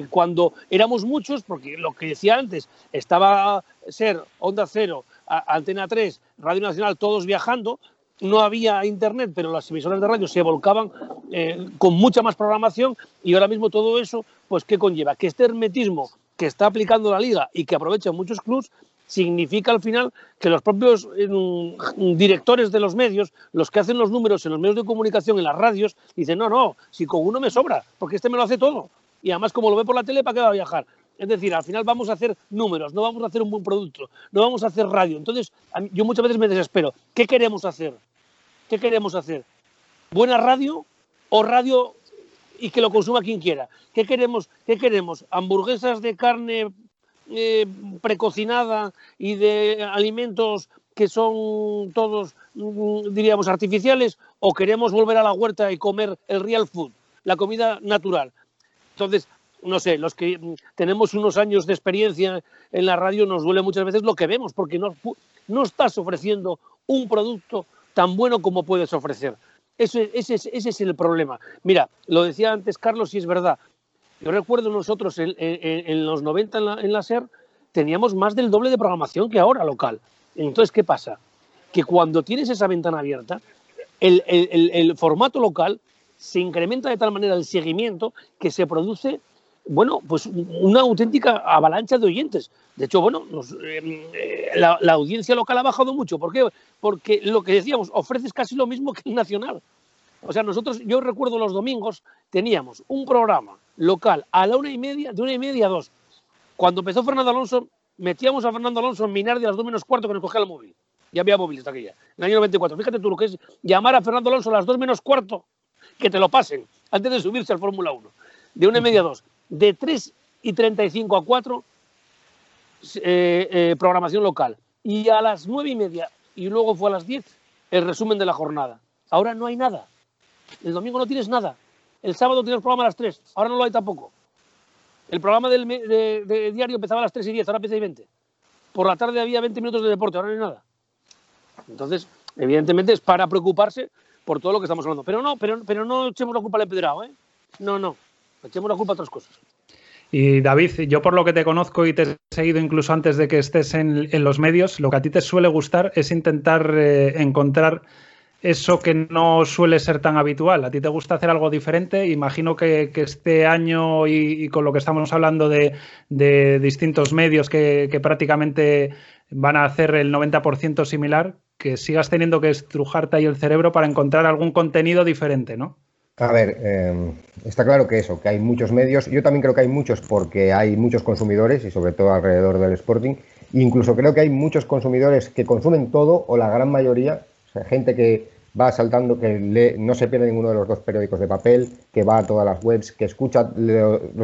cuando éramos muchos, porque lo que decía antes, estaba ser Onda Cero, Antena 3, Radio Nacional, todos viajando, no había internet, pero las emisoras de radio se volcaban eh, con mucha más programación y ahora mismo todo eso, pues ¿qué conlleva? Que este hermetismo que está aplicando la liga y que aprovechan muchos clubs significa al final que los propios mm, directores de los medios, los que hacen los números en los medios de comunicación, en las radios, dicen, no, no, si con uno me sobra, porque este me lo hace todo. Y además, como lo ve por la tele, ¿para qué va a viajar? Es decir, al final vamos a hacer números, no vamos a hacer un buen producto, no vamos a hacer radio. Entonces, yo muchas veces me desespero. ¿Qué queremos hacer? ¿Qué queremos hacer? ¿Buena radio o radio y que lo consuma quien quiera? ¿Qué queremos? ¿Qué queremos? ¿Hamburguesas de carne eh, precocinada y de alimentos que son todos, mm, diríamos, artificiales? ¿O queremos volver a la huerta y comer el real food, la comida natural? Entonces, no sé, los que tenemos unos años de experiencia en la radio nos duele muchas veces lo que vemos, porque no, no estás ofreciendo un producto tan bueno como puedes ofrecer. Ese, ese, es el problema. Mira, lo decía antes Carlos y es verdad. Yo recuerdo nosotros en, los 90 en la, SER teníamos más del doble de programación que ahora local. Entonces, ¿qué pasa? Que cuando tienes esa ventana abierta, el, el, el, formato local se incrementa de tal manera el seguimiento que se produce, bueno, pues una auténtica avalancha de oyentes. De hecho, bueno, nos, eh, la, la, audiencia local ha bajado mucho. ¿Por qué? Porque lo que decíamos, ofreces casi lo mismo que el nacional. O sea, nosotros, yo recuerdo los domingos, teníamos un programa local a la una y media, de una y media a dos. Cuando empezó Fernando Alonso, metíamos a Fernando Alonso en Minardi a las dos menos cuarto que nos cogía el móvil. Ya había móviles hasta aquella, en el año 94. Fíjate tú lo que es llamar a Fernando Alonso a las dos menos cuarto, que te lo pasen, antes de subirse al Fórmula 1. De una y media a dos. De 3 y 35 a 4, eh, eh, programación local. Y a las nueve y media, y luego fue a las 10, el resumen de la jornada. Ahora no hay nada. El domingo no tienes nada. El sábado tienes programa a las 3. Ahora no lo hay tampoco. El programa del de, diario empezaba a las 3 y 10, ahora empieza a 20. Por la tarde había 20 minutos de deporte, ahora no hay nada. Entonces, evidentemente es para preocuparse por todo lo que estamos hablando. Pero no, pero, pero no echemos la culpa al empedrado, ¿eh? No, no. Echemos la culpa a otras cosas. Y David, yo por lo que te conozco y te he seguido incluso antes de que estés en, los medios, lo que a ti te suele gustar es intentar eh, encontrar eso que no suele ser tan habitual. A ti te gusta hacer algo diferente. Imagino que, este año y, con lo que estamos hablando de, de distintos medios que, que, prácticamente van a hacer el 90% similar, que sigas teniendo que estrujarte ahí el cerebro para encontrar algún contenido diferente, ¿no? A ver, eh, está claro que eso, que hay muchos medios. Yo también creo que hay muchos porque hay muchos consumidores y sobre todo alrededor del Sporting. Incluso creo que hay muchos consumidores que consumen todo o la gran mayoría o sea, gente que va saltando, que lee, no se pierde ninguno de los dos periódicos de papel, que va a todas las webs, que escucha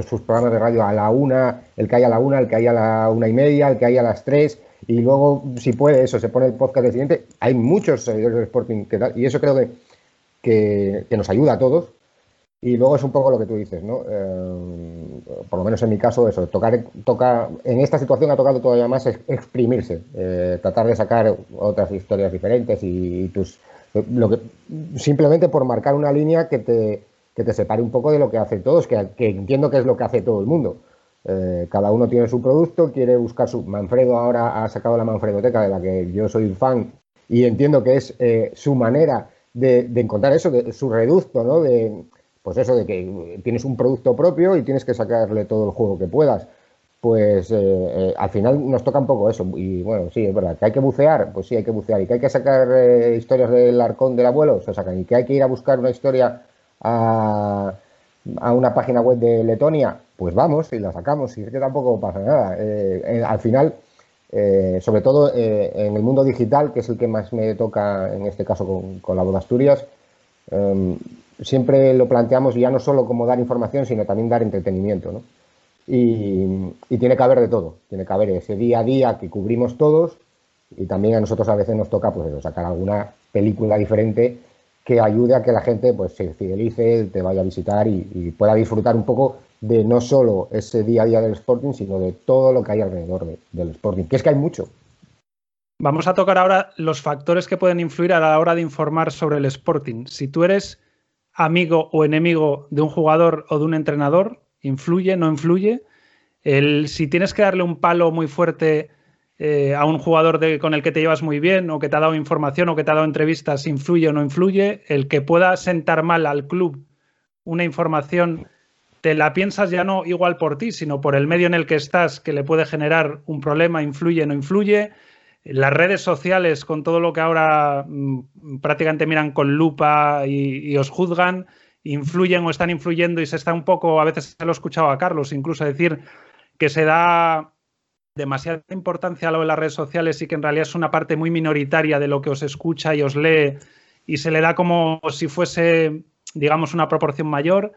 sus programas de radio a la una, el que hay a la una, el que hay a la una y media, el que hay a las tres, y luego, si puede, eso, se pone el podcast del siguiente. Hay muchos seguidores del Sporting que tal, y eso creo que, que, nos ayuda a todos. Y luego es un poco lo que tú dices, ¿no? Eh, por lo menos en mi caso, eso, tocar, toca, en esta situación ha tocado todavía más exprimirse, eh, tratar de sacar otras historias diferentes y, y tus lo que, simplemente por marcar una línea que te, que te separe un poco de lo que hace todos, que, que entiendo que es lo que hace todo el mundo. Eh, cada uno tiene su producto, quiere buscar su. Manfredo ahora ha sacado la Manfredoteca, de la que yo soy fan, y entiendo que es eh, su manera de, encontrar eso, de, su reducto, ¿no? De, pues eso, de que tienes un producto propio y tienes que sacarle todo el juego que puedas pues eh, eh, al final nos toca un poco eso. Y bueno, sí, es verdad, que hay que bucear, pues sí, hay que bucear. Y que hay que sacar eh, historias del arcón del abuelo, se sacan. Y que hay que ir a buscar una historia a, a una página web de Letonia, pues vamos y la sacamos. Y es que tampoco pasa nada. Al final, eh, sobre todo en el mundo digital, que es el que más me toca en este caso con, la de Asturias, siempre lo planteamos ya no solo como dar información, sino también dar entretenimiento. Y, tiene que haber de todo. Tiene que haber ese día a día que cubrimos todos y también a nosotros a veces nos toca pues, sacar alguna película diferente que ayude a que la gente pues, se fidelice, te vaya a visitar y, pueda disfrutar un poco de no solo ese día a día del Sporting, sino de todo lo que hay alrededor de, del Sporting, que es que hay mucho. Vamos a tocar ahora los factores que pueden influir a la hora de informar sobre el Sporting. Si tú eres amigo o enemigo de un jugador o de un entrenador, ¿Influye? ¿No influye? El, si tienes que darle un palo muy fuerte eh, a un jugador de, con el que te llevas muy bien o que te ha dado información o que te ha dado entrevistas, ¿influye o no influye? El que pueda sentar mal al club una información, te la piensas ya no igual por ti, sino por el medio en el que estás, que le puede generar un problema, ¿influye o no influye? Las redes sociales, con todo lo que ahora mmm, prácticamente miran con lupa y, y os juzgan, influyen o están influyendo y se está un poco, a veces se lo he escuchado a Carlos incluso decir que se da demasiada importancia a lo de las redes sociales y que en realidad es una parte muy minoritaria de lo que os escucha y os lee y se le da como si fuese, digamos, una proporción mayor.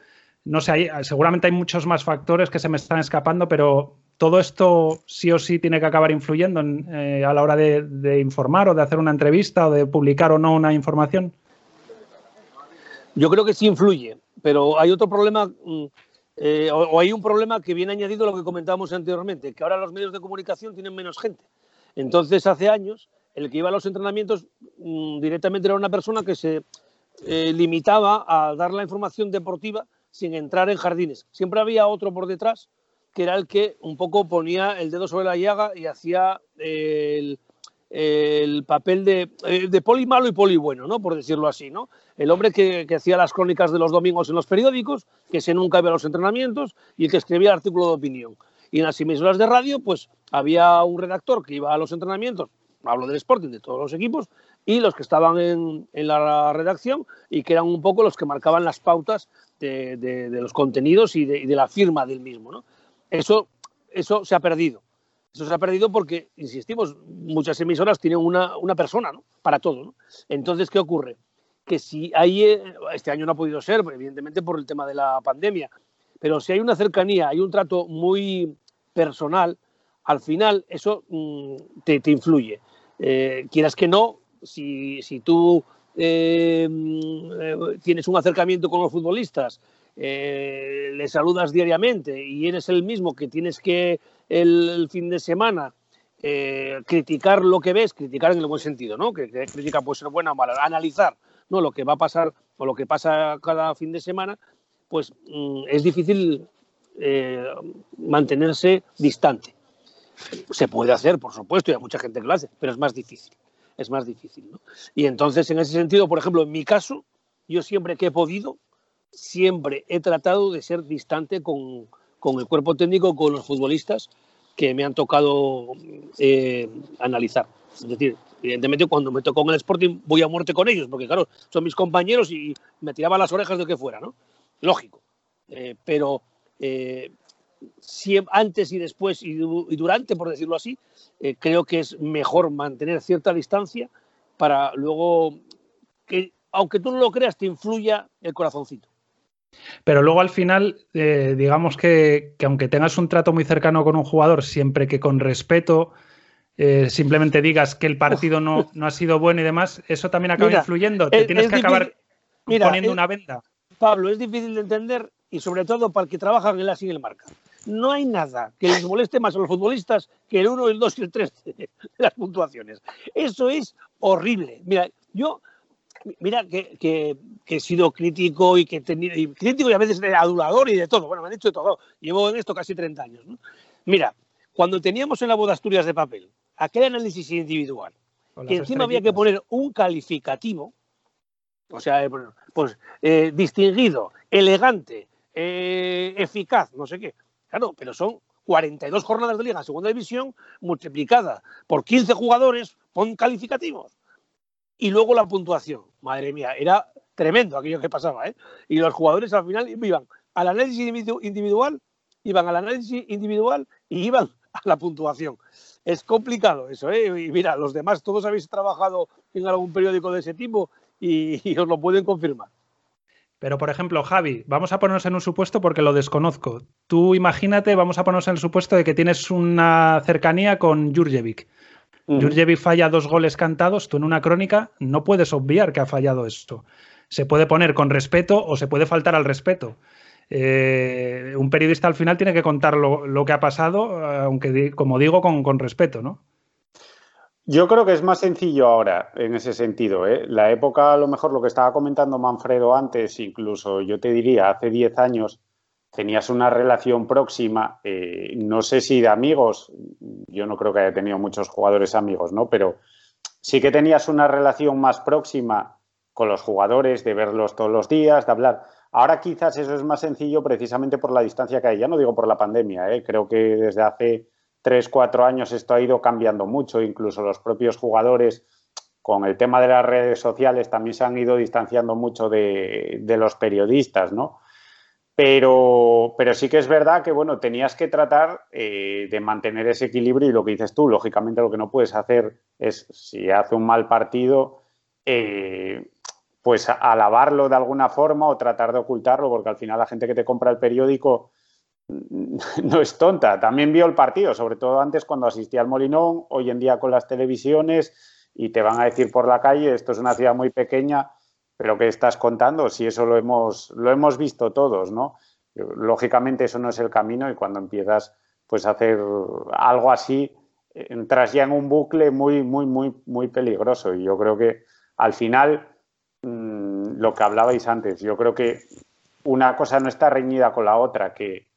No sé, hay, seguramente hay muchos más factores que se me están escapando, pero todo esto sí o sí tiene que acabar influyendo en, eh, a la hora de, informar o de hacer una entrevista o de publicar o no una información. Yo creo que sí influye, pero hay otro problema, eh, o, hay un problema que viene añadido a lo que comentábamos anteriormente, que ahora los medios de comunicación tienen menos gente. Entonces, hace años, el que iba a los entrenamientos mmm, directamente era una persona que se eh, limitaba a dar la información deportiva sin entrar en jardines. Siempre había otro por detrás, que era el que un poco ponía el dedo sobre la llaga y hacía el, el papel de, eh, de, poli malo y poli bueno, ¿no? Por decirlo así, ¿no? El hombre que, que, hacía las crónicas de los domingos en los periódicos, que se nunca iba a los entrenamientos y que escribía el artículo de opinión. Y en las emisoras de radio, pues había un redactor que iba a los entrenamientos, hablo del Sporting, de todos los equipos, y los que estaban en, en la redacción y que eran un poco los que marcaban las pautas de, los contenidos y de, la firma del mismo, ¿no? Eso, eso se ha perdido eso se ha perdido porque, insistimos, muchas emisoras tienen una, una persona ¿no? para todo. ¿no? Entonces, ¿qué ocurre? Que si hay, eh, este año no ha podido ser, evidentemente por el tema de la pandemia, pero si hay una cercanía, hay un trato muy personal, al final eso mmm, te, te, influye. Eh, quieras que no, si, si tú eh, tienes un acercamiento con los futbolistas, eh, le saludas diariamente y eres el mismo que tienes que el, fin de semana eh, criticar lo que ves, criticar en el buen sentido, ¿no? Que, que crítica puede ser buena o mala, analizar ¿no? lo que va a pasar o lo que pasa cada fin de semana, pues mmm, es difícil eh, mantenerse distante. Se puede hacer, por supuesto, y hay mucha gente que lo hace, pero es más difícil. Es más difícil. ¿no? Y entonces, en ese sentido, por ejemplo, en mi caso, yo siempre que he podido, siempre he tratado de ser distante con, con, el cuerpo técnico, con los futbolistas que me han tocado eh, analizar. Es decir, evidentemente cuando me tocó en el Sporting voy a muerte con ellos, porque claro, son mis compañeros y me tiraban las orejas de que fuera, ¿no? Lógico. Eh, pero eh, antes y después y, durante, por decirlo así, eh, creo que es mejor mantener cierta distancia para luego que, aunque tú no lo creas, te influya el corazoncito. Pero luego al final, eh, digamos que, que, aunque tengas un trato muy cercano con un jugador, siempre que con respeto, eh, simplemente digas que el partido no, no, ha sido bueno y demás, eso también acaba mira, influyendo. Te es, tienes es que difícil, acabar mira, poniendo es, una venda. Pablo, es difícil de entender y sobre todo para el que trabaja en el ASI y el marca. No hay nada que les moleste más a los futbolistas que el 1, el 2 y el 3 de las puntuaciones. Eso es horrible. Mira, yo mira que, que, que, he sido crítico y que he tenido, y crítico y a veces adulador y de todo. Bueno, me han dicho de todo. Llevo en esto casi 30 años. ¿no? Mira, cuando teníamos en la boda Asturias de papel aquel análisis individual, que encima había que poner un calificativo, o sea, eh, pues eh, distinguido, elegante, eh, eficaz, no sé qué. Claro, pero son 42 jornadas de liga segunda división multiplicada por 15 jugadores, pon calificativos y luego la puntuación. Madre mía, era tremendo aquello que pasaba. ¿eh? Y los jugadores al final iban al análisis individual, iban al análisis individual y iban a la puntuación. Es complicado eso, ¿eh? Y mira, los demás, todos habéis trabajado en algún periódico de ese tipo y os lo pueden confirmar. Pero, por ejemplo, Javi, vamos a ponernos en un supuesto porque lo desconozco. Tú imagínate, vamos a ponernos en el supuesto de que tienes una cercanía con Jurjevic. Uh -huh. Jurjevic falla dos goles cantados, tú en una crónica no puedes obviar que ha fallado esto. Se puede poner con respeto o se puede faltar al respeto. Eh, un periodista al final tiene que contar lo, lo que ha pasado, aunque, como digo, con, con, respeto, ¿no? Yo creo que es más sencillo ahora, en ese sentido. ¿eh? La época, a lo mejor lo que estaba comentando Manfredo antes, incluso yo te diría, hace 10 años, tenías una relación próxima, eh, no sé si de amigos, yo no creo que haya tenido muchos jugadores amigos, ¿no? Pero sí que tenías una relación más próxima con los jugadores, de verlos todos los días, de hablar. Ahora quizás eso es más sencillo precisamente por la distancia que hay. Ya no digo por la pandemia, ¿eh? creo que desde hace tres, cuatro años esto ha ido cambiando mucho, incluso los propios jugadores con el tema de las redes sociales también se han ido distanciando mucho de, los periodistas, ¿no? Pero, pero, sí que es verdad que, bueno, tenías que tratar eh, de mantener ese equilibrio y lo que dices tú, lógicamente lo que no puedes hacer es, si hace un mal partido, eh, pues alabarlo de alguna forma o tratar de ocultarlo, porque al final la gente que te compra el periódico no es tonta, también vio el partido, sobre todo antes cuando asistía al Molinón, hoy en día con las televisiones y te van a decir por la calle, esto es una ciudad muy pequeña, pero ¿qué estás contando? Si eso lo hemos, lo hemos visto todos, ¿no? Lógicamente eso no es el camino y cuando empiezas pues a hacer algo así, entras ya en un bucle muy, muy, muy, muy peligroso. Y yo creo que al final, mmm, lo que hablabais antes, yo creo que una cosa no está reñida con la otra, que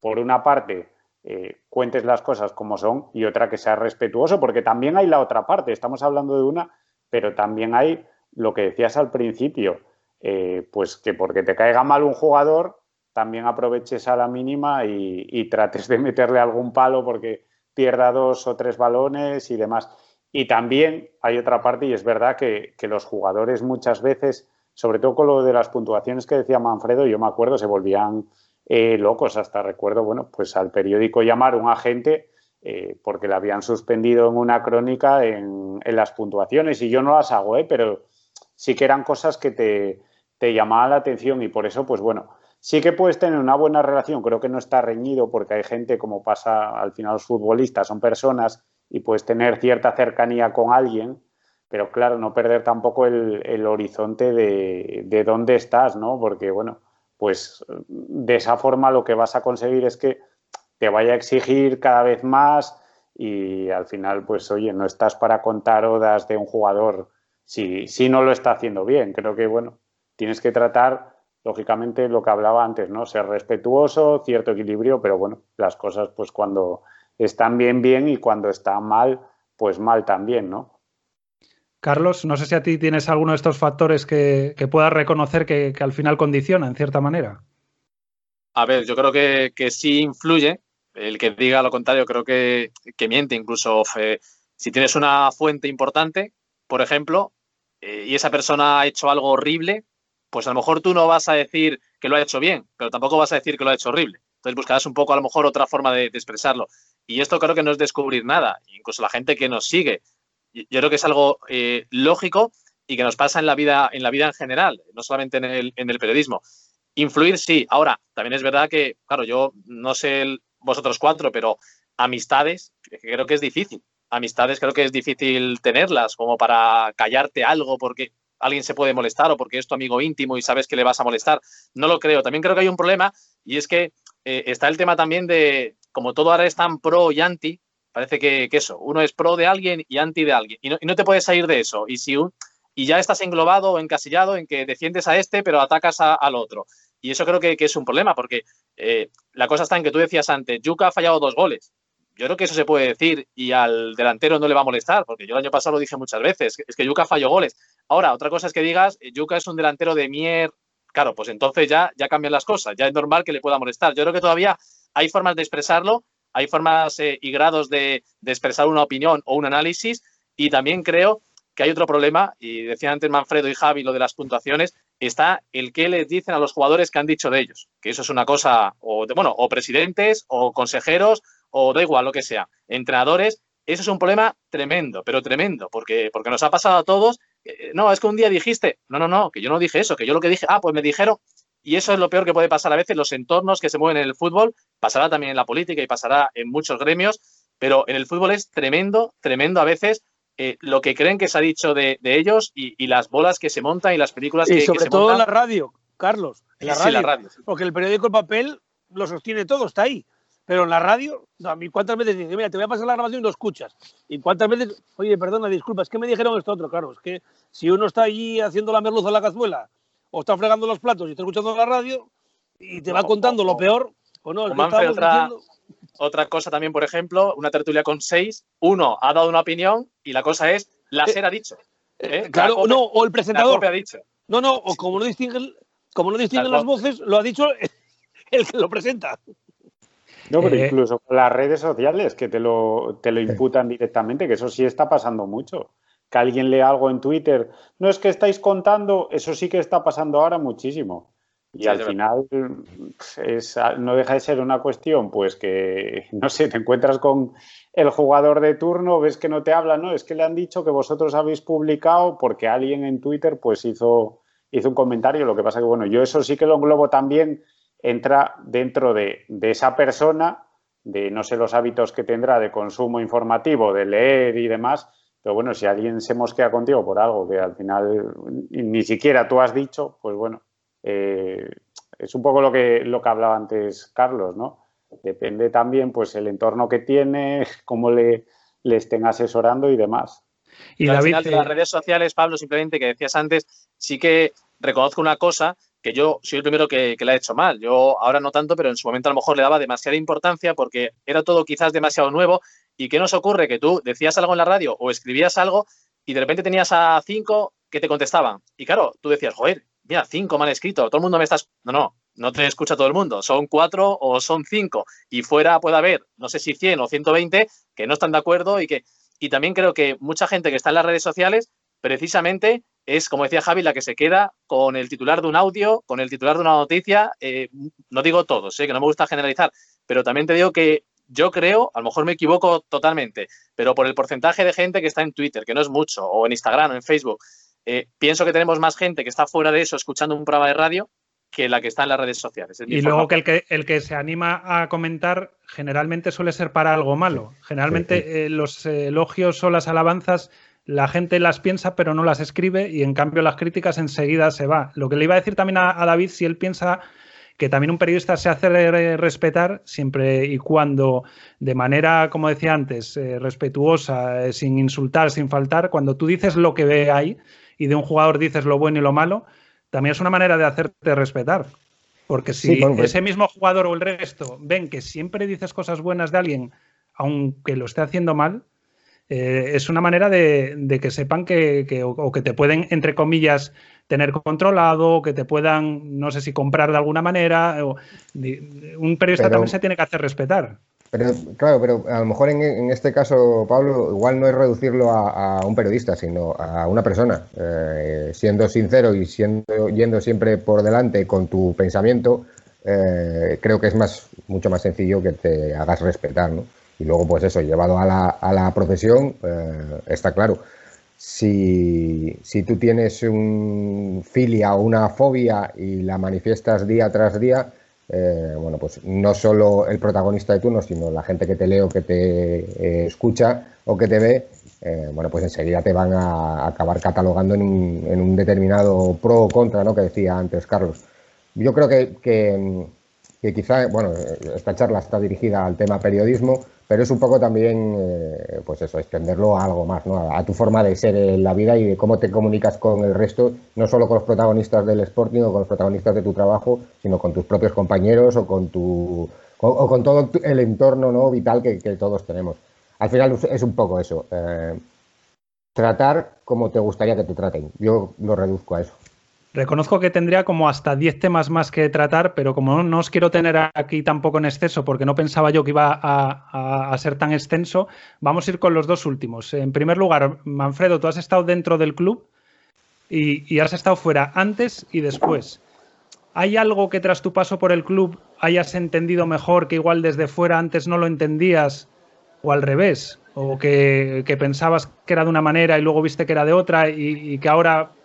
por una parte eh, cuentes las cosas como son y otra que sea respetuoso, porque también hay la otra parte, estamos hablando de una, pero también hay lo que decías al principio, eh, pues que porque te caiga mal un jugador, también aproveches a la mínima y, trates de meterle algún palo porque pierda dos o tres balones y demás. Y también hay otra parte, y es verdad que, los jugadores muchas veces, sobre todo con lo de las puntuaciones que decía Manfredo, yo me acuerdo, se volvían eh, locos. Hasta recuerdo, bueno, pues al periódico llamar un agente eh, porque le habían suspendido en una crónica en, las puntuaciones. Y yo no las hago, ¿eh? pero sí que eran cosas que te, te llamaban la atención y por eso, pues bueno, Sí que puedes tener una buena relación, creo que no está reñido porque hay gente, como pasa al final los futbolistas, son personas y puedes tener cierta cercanía con alguien, pero claro, no perder tampoco el, horizonte de, dónde estás, ¿no? Porque, bueno, pues de esa forma lo que vas a conseguir es que te vaya a exigir cada vez más y al final, pues oye, no estás para contar odas de un jugador si, si no lo está haciendo bien. Creo que, bueno, tienes que tratar lógicamente lo que hablaba antes, ¿no? Ser respetuoso, cierto equilibrio, pero bueno, las cosas pues cuando están bien, bien y cuando están mal, pues mal también, ¿no? Carlos, no sé si a ti tienes alguno de estos factores que, puedas reconocer que, al final condiciona en cierta manera. A ver, yo creo que, sí influye. El que diga lo contrario creo que, miente. Incluso si tienes una fuente importante, por ejemplo, eh, y esa persona ha hecho algo horrible, pues a lo mejor tú no vas a decir que lo ha hecho bien, pero tampoco vas a decir que lo ha hecho horrible. Entonces buscarás un poco a lo mejor otra forma de, expresarlo. Y esto creo que no es descubrir nada. Incluso la gente que nos sigue, yo creo que es algo eh, lógico y que nos pasa en la vida en la vida en general, no solamente en el, en el periodismo. Influir sí. Ahora, también es verdad que, claro, yo no sé vosotros cuatro, pero amistades creo que es difícil. Amistades creo que es difícil tenerlas como para callarte algo porque alguien se puede molestar o porque es tu amigo íntimo y sabes que le vas a molestar. No lo creo. También creo que hay un problema y es que eh, está el tema también de, como todo ahora es tan pro y anti, parece que, eso, uno es pro de alguien y anti de alguien y no, te puedes salir de eso. Y, si y ya estás englobado o encasillado en que defiendes a este pero atacas al otro. Y eso creo que, es un problema porque eh, la cosa está en que tú decías antes, Yuka ha fallado dos goles yo creo que eso se puede decir y al delantero no le va a molestar, porque yo el año pasado lo dije muchas veces, es que Yuka falló goles. Ahora, otra cosa es que digas, eh, Yuka es un delantero de mier, claro, pues entonces ya, ya cambian las cosas, ya es normal que le pueda molestar. Yo creo que todavía hay formas de expresarlo, hay formas eh, y grados de, expresar una opinión o un análisis, y también creo que hay otro problema, y decían antes Manfredo y Javi lo de las puntuaciones, está el que les dicen a los jugadores que han dicho de ellos, que eso es una cosa, o de, bueno, o presidentes, o consejeros, o da igual lo que sea, entrenadores, eso es un problema tremendo, pero tremendo, porque, porque nos ha pasado a todos. Eh, no, es que un día dijiste, no, no, no, que yo no dije eso, que yo lo que dije, ah, pues me dijeron, y eso es lo peor que puede pasar a veces, los entornos que se mueven en el fútbol, pasará también en la política y pasará en muchos gremios, pero en el fútbol es tremendo, tremendo a veces eh, lo que creen que se ha dicho de, ellos y, las bolas que se montan y las películas que, sobre que se todo en la radio, Carlos, en la radio, la radio porque el periódico El Papel lo sostiene todo, está ahí. Pero en la radio, a mí cuántas veces dicen, mira, te voy a pasar la grabación y lo escuchas. Y cuántas veces, oye, perdona, disculpa, es que me dijeron esto otro, claro, es que si uno está allí haciendo la merluza en la cazuela o está fregando los platos y está escuchando la radio y te va contando lo peor, o no, otra, otra cosa también, por ejemplo, una tertulia con seis, uno ha dado una opinión y la cosa es, la eh, SER ha dicho. ¿eh? Eh, claro, no, o el presentador. ha dicho. No, no, o como no distinguen, como no distinguen las voces, lo ha dicho el que lo presenta. No, pero eh, incluso con las redes sociales que te lo, te lo imputan directamente, que eso sí está pasando mucho. Que alguien lea algo en Twitter, no es que estáis contando, eso sí que está pasando ahora muchísimo. Y al final es, no deja de ser una cuestión, pues que, no sé, te encuentras con el jugador de turno, ves que no te habla, no, es que le han dicho que vosotros habéis publicado porque alguien en Twitter pues hizo, hizo un comentario, lo que pasa que, bueno, yo eso sí que lo englobo también entra dentro de, esa persona, de no sé los hábitos que tendrá de consumo informativo, de leer y demás, pero bueno, si alguien se mosquea contigo por algo que al final ni siquiera tú has dicho, pues bueno, eh, es un poco lo que, lo que hablaba antes Carlos, ¿no? Depende también, pues, el entorno que tiene, cómo le, le estén asesorando y demás. Y al final de las redes sociales, Pablo, simplemente que decías antes, sí que reconozco una cosa, que yo soy el primero que, que le ha hecho mal. Yo ahora no tanto, pero en su momento a lo mejor le daba demasiada importancia porque era todo quizás demasiado nuevo. ¿Y qué nos ocurre? Que tú decías algo en la radio o escribías algo y de repente tenías a cinco que te contestaban. Y claro, tú decías, joder, mira, cinco mal escrito, todo el mundo me está... No, no, no te escucha todo el mundo, son cuatro o son cinco. Y fuera puede haber, no sé si 100 o 120, que no están de acuerdo y que... Y también creo que mucha gente que está en las redes sociales, precisamente es, como decía Javi, la que se queda con el titular de un audio, con el titular de una noticia. Eh, no digo todos, eh, que no me gusta generalizar, pero también te digo que yo creo, a lo mejor me equivoco totalmente, pero por el porcentaje de gente que está en Twitter, que no es mucho, o en Instagram o en Facebook, eh, pienso que tenemos más gente que está fuera de eso escuchando un programa de radio que la que está en las redes sociales. Y luego que el, que el que se anima a comentar generalmente suele ser para algo malo. Generalmente los elogios o las alabanzas la gente las piensa pero no las escribe y en cambio las críticas enseguida se va. Lo que le iba a decir también a, David, si él piensa que también un periodista se hace respetar siempre y cuando de manera, como decía antes, eh, respetuosa, eh, sin insultar, sin faltar, cuando tú dices lo que ve ahí y de un jugador dices lo bueno y lo malo, también es una manera de hacerte respetar. Porque si pues ese mismo jugador o el resto ven que siempre dices cosas buenas de alguien, aunque lo esté haciendo mal, eh, es una manera de, que sepan que, o, que te pueden, entre comillas, tener controlado, que te puedan, no sé si comprar de alguna manera. un periodista también se tiene que hacer respetar. Pero, claro, pero a lo mejor en, este caso, Pablo, igual no es reducirlo a, un periodista, sino a una persona. Eh, siendo sincero y siendo, yendo siempre por delante con tu pensamiento, eh, creo que es más, mucho más sencillo que te hagas respetar, ¿no? Y luego, pues eso, llevado a la, a la profesión, eh, está claro. Si, si, tú tienes un filia o una fobia y la manifiestas día tras día, eh, bueno, pues no solo el protagonista de turno, sino la gente que te lee o que te eh, escucha o que te ve, bueno, pues enseguida te van a acabar catalogando en un, en un, determinado pro o contra, ¿no? Que decía antes Carlos. Yo creo que, que, que quizá, bueno, esta charla está dirigida al tema periodismo, pero es un poco también, eh, pues eso, extenderlo a algo más, ¿no? A, tu forma de ser en la vida y de cómo te comunicas con el resto, no solo con los protagonistas del Sporting o con los protagonistas de tu trabajo, sino con tus propios compañeros o con tu o, con todo el entorno ¿no? vital que, todos tenemos. Al final es un poco eso. Eh, tratar como te gustaría que te traten. Yo lo reduzco a eso. Reconozco que tendría como hasta 10 temas más que tratar, pero como no, os quiero tener aquí tampoco en exceso, porque no pensaba yo que iba a, ser tan extenso, vamos a ir con los dos últimos. En primer lugar, Manfredo, tú has estado dentro del club y, y has estado fuera antes y después. ¿Hay algo que tras tu paso por el club hayas entendido mejor que igual desde fuera antes no lo entendías o al revés? ¿O que, pensabas que era de una manera y luego viste que era de otra y que ahora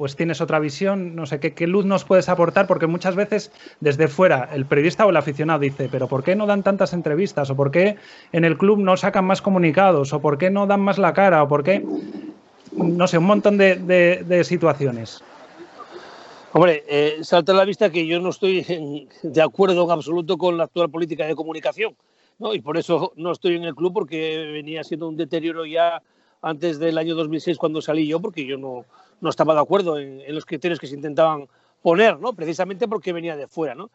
pues tienes otra visión, no sé, ¿qué, luz nos puedes aportar? Porque muchas veces desde fuera el periodista o el aficionado dice, pero ¿por qué no dan tantas entrevistas? ¿O por qué en el club no sacan más comunicados? ¿O por qué no dan más la cara? ¿O por qué? No sé, un montón de, situaciones. Hombre, eh, salta a la vista que yo no estoy de acuerdo en absoluto con la actual política de comunicación, ¿no? Y por eso no estoy en el club porque venía siendo un deterioro ya antes del año 2006 cuando salí yo, porque yo no, no estaba de acuerdo en, los criterios que se intentaban poner, ¿no? precisamente porque venía de fuera. ¿no?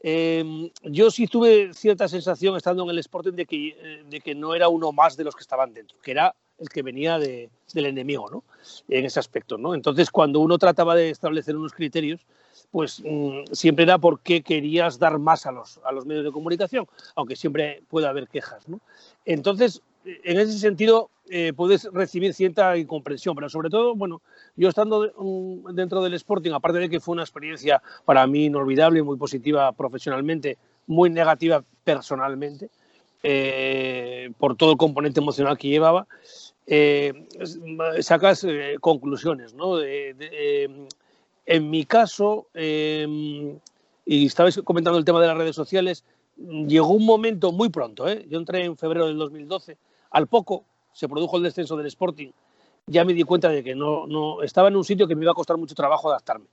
Em, yo sí tuve cierta sensación estando en el Sporting de que, eh, de que no era uno más de los que estaban dentro, que era el que venía de, del enemigo, ¿no? En ese aspecto, ¿no? Entonces, cuando uno trataba de establecer unos criterios, pues mm, siempre era porque querías dar más a los, a los medios de comunicación, aunque siempre puede haber quejas, ¿no? Entonces, en ese sentido, eh, puedes recibir cierta incomprensión, pero sobre todo, bueno, yo estando dentro del Sporting, aparte de que fue una experiencia para mí inolvidable, muy positiva profesionalmente, muy negativa personalmente, eh, por todo el componente emocional que llevaba, eh, sacas conclusiones, ¿no? en mi caso, y estabais comentando el tema de las redes sociales, llegó un momento muy pronto, yo entré en febrero del 2012, al poco se produjo el descenso del Sporting, ya me di cuenta de que no, no estaba en un sitio que me iba a costar mucho trabajo adaptarme,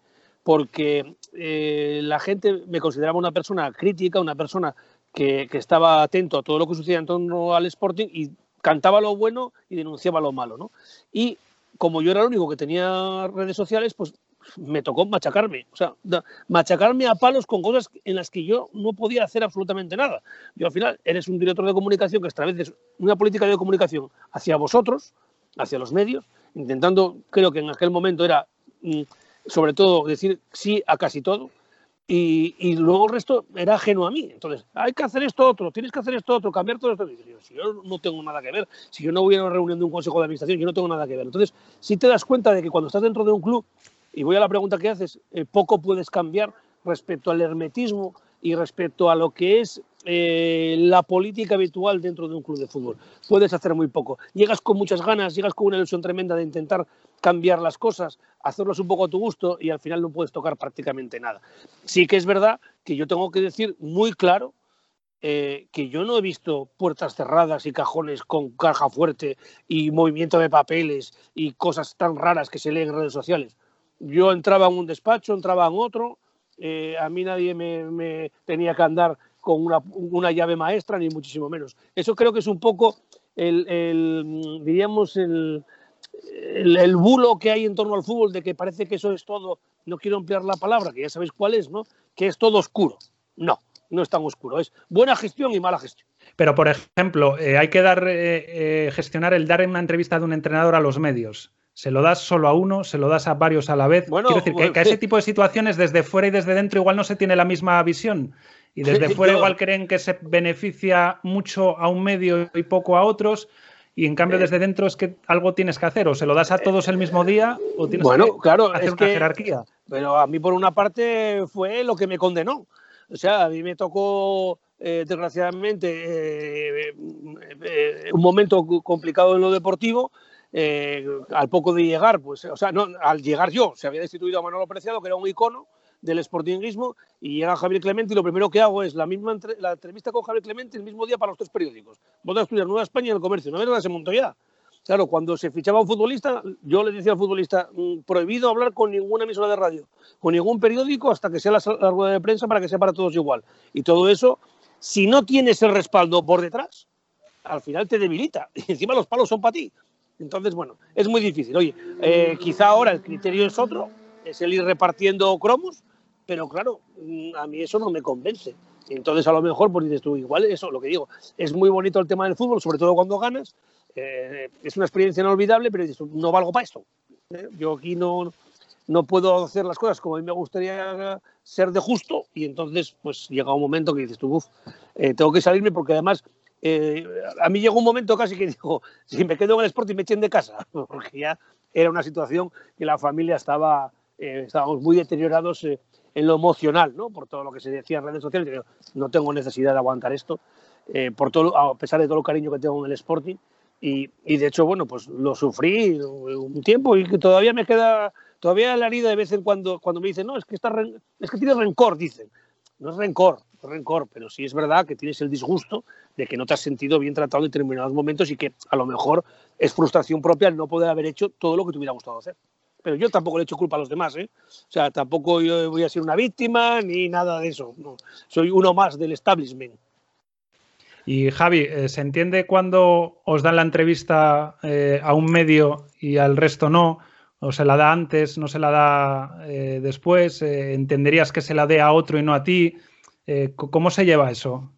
porque eh, la gente me consideraba una persona crítica, una persona que, estaba atento a todo lo que sucedía en torno al Sporting y cantaba lo bueno y denunciaba lo malo. ¿no? Y como yo era el único que tenía redes sociales, pues me tocó machacarme, o sea, machacarme a palos con cosas en las que yo no podía hacer absolutamente nada. Yo al final eres un director de comunicación que estableces una política de comunicación hacia vosotros, hacia los medios, intentando, creo que en aquel momento era mm, sobre todo decir sí a casi todo, y, luego el resto era ajeno a mí. Entonces, hay que hacer esto otro, tienes que hacer esto otro, cambiar todo esto. si yo no tengo nada que ver, si yo no voy a una reunión de un consejo de administración, yo no tengo nada que ver. Entonces, si te das cuenta de que cuando estás dentro de un club, y voy a la pregunta que haces, eh, poco puedes cambiar respecto al hermetismo y respecto a lo que es eh, la política habitual dentro de un club de fútbol. Puedes hacer muy poco. Llegas con muchas ganas, llegas con una ilusión tremenda de intentar cambiar las cosas, hacerlos un poco a tu gusto y al final no puedes tocar prácticamente nada. Sí que es verdad que yo tengo que decir muy claro eh, que yo no he visto puertas cerradas y cajones con caja fuerte y movimiento de papeles y cosas tan raras que se leen en redes sociales. Yo entraba en un despacho, entraba en otro, eh, a mí nadie me, tenía que andar con una, llave maestra, ni muchísimo menos. Eso creo que es un poco el, diríamos, el, el, bulo que hay en torno al fútbol de que parece que eso es todo, no quiero ampliar la palabra, que ya sabéis cuál es, ¿no? Que es todo oscuro. No, no es tan oscuro, es buena gestión y mala gestión. Pero, por ejemplo, eh, hay que dar, eh, gestionar el dar en una entrevista de un entrenador a los medios se lo das solo a uno, se lo das a varios a la vez. Bueno, Quiero decir que, a ese tipo de situaciones desde fuera y desde dentro igual no se tiene la misma visión. Y desde fuera igual creen que se beneficia mucho a un medio y poco a otros. Y en cambio, eh. desde dentro es que algo tienes que hacer. O se lo das a todos el mismo día o tienes que claro, hacer una jerarquía. Pero a mí, por una parte, fue lo que me condenó. O sea, a mí me tocó, eh, desgraciadamente, eh, un momento complicado en lo deportivo eh, al poco de llegar, pues, o sea, al llegar yo, se había destituido a Manolo Preciado, que era un icono del sportingismo, y llega Javier Clemente y lo primero que hago es la misma la entrevista con Javier Clemente el mismo día para los tres periódicos. Voy a estudiar Nueva España y el comercio, no verdad se montó ya. Claro, cuando se fichaba un futbolista, yo le decía al futbolista, mm, prohibido hablar con ninguna emisora de radio, con ningún periódico hasta que sea la, la rueda de prensa para que sea para todos igual. Y todo eso, si no tienes el respaldo por detrás, al final te debilita. Y encima los palos son para ti. Entonces, bueno, es muy difícil. Oye, eh, quizá ahora el criterio es otro, es el ir repartiendo cromos, pero claro, mm, a mí eso no me convence. Entonces, a lo mejor, pues dices tú, igual eso, lo que digo, es muy bonito el tema del fútbol, sobre todo cuando ganas, eh, es una experiencia inolvidable, pero dices, no valgo para esto. ¿eh? Yo aquí no, no puedo hacer las cosas como a mí me gustaría ser de justo y entonces, pues llega un momento que dices tú, uff, tengo que salirme porque además eh, a mí llegó un momento casi que digo, si me quedo en el Sporting me echen de casa, porque ya era una situación que la familia estaba, eh, estábamos muy deteriorados eh, en lo emocional, ¿no? Por todo lo que se decía en redes sociales, no tengo necesidad de aguantar esto, por todo, a pesar de todo el cariño que tengo en el Sporting, y, y, de hecho, bueno, pues lo sufrí un tiempo y que todavía me queda, todavía la herida de vez en cuando, cuando me dicen, no, es que, está, es que tienes rencor, dicen. No es rencor, rencor, pero sí es verdad que tienes el disgusto de que no te has sentido bien tratado en determinados momentos y que a lo mejor es frustración propia el no poder haber hecho todo lo que te hubiera gustado hacer. Pero yo tampoco le echo culpa a los demás, ¿eh? O sea, tampoco yo voy a ser una víctima ni nada de eso. Soy uno más del establishment. Y Javi, eh, ¿se entiende cuando os dan la entrevista eh, a un medio y al resto no? ¿O se la da antes, no se la da eh, después? ¿Entenderías que se la dé a otro y no a ti? ¿Cómo se lleva eso?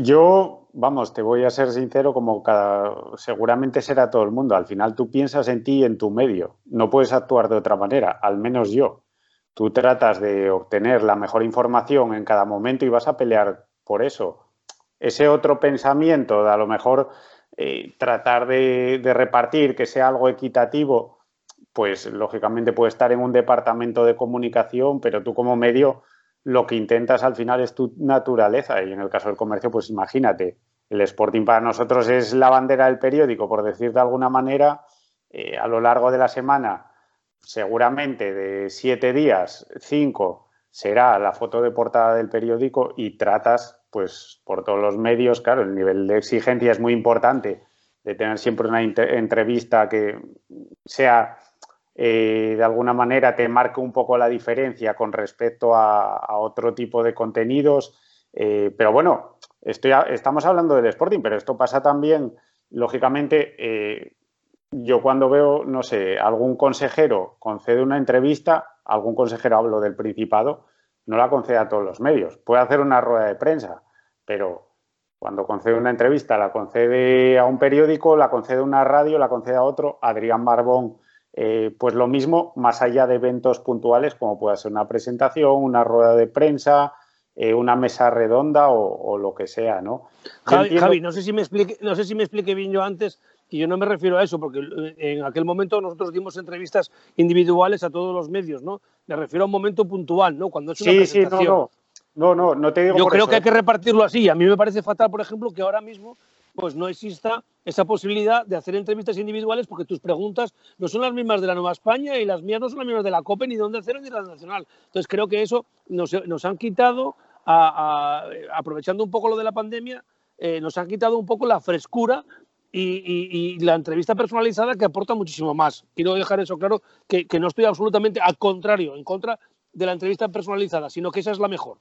Yo, vamos, te voy a ser sincero, como cada, seguramente será todo el mundo. Al final tú piensas en ti y en tu medio. No puedes actuar de otra manera, al menos yo. Tú tratas de obtener la mejor información en cada momento y vas a pelear por eso. Ese otro pensamiento de a lo mejor eh, tratar de repartir que sea algo equitativo, pues lógicamente puede estar en un departamento de comunicación, pero tú como medio lo que intentas al final es tu naturaleza. Y en el caso del comercio, pues imagínate, el Sporting para nosotros es la bandera del periódico, por decir de alguna manera, eh, a lo largo de la semana, seguramente de siete días, cinco será la foto de portada del periódico y tratas, pues por todos los medios, claro, el nivel de exigencia es muy importante, de tener siempre una entrevista que sea eh, de alguna manera te marca un poco la diferencia con respecto a, otro tipo de contenidos. Eh, pero bueno, estamos hablando del Sporting, pero esto pasa también, lógicamente, eh, yo cuando veo, no sé, algún consejero concede una entrevista, algún consejero hablo del Principado, no la concede a todos los medios. Puede hacer una rueda de prensa, pero cuando concede una entrevista la concede a un periódico, la concede a una radio, la concede a otro. Adrián Barbón, eh, pues lo mismo, más allá de eventos puntuales como puede ser una presentación, una rueda de prensa, eh, una mesa redonda o, lo que sea, ¿no? Javi, no sé si me explique, no sé si me expliqué bien yo antes que yo no me refiero a eso, porque en aquel momento nosotros dimos entrevistas individuales a todos los medios, ¿no? Me refiero a un momento puntual, ¿no? Cuando es una presentación. Sí, no, no, no, no, te digo. Yo creo que hay ¿eh? que repartirlo así. A mí me parece fatal, por ejemplo, que ahora mismo pues no exista esa posibilidad de hacer entrevistas individuales porque tus preguntas no son las mismas de la Nueva España y las mías no son las mismas de la COPE, ni de Onda Cero, ni de la Nacional. Entonces creo que eso nos, han quitado, aprovechando un poco lo de la pandemia, eh, nos han quitado un poco la frescura y, la entrevista personalizada que aporta muchísimo más. Quiero dejar eso claro, que, no estoy absolutamente al contrario, en contra de la entrevista personalizada, sino que esa es la mejor.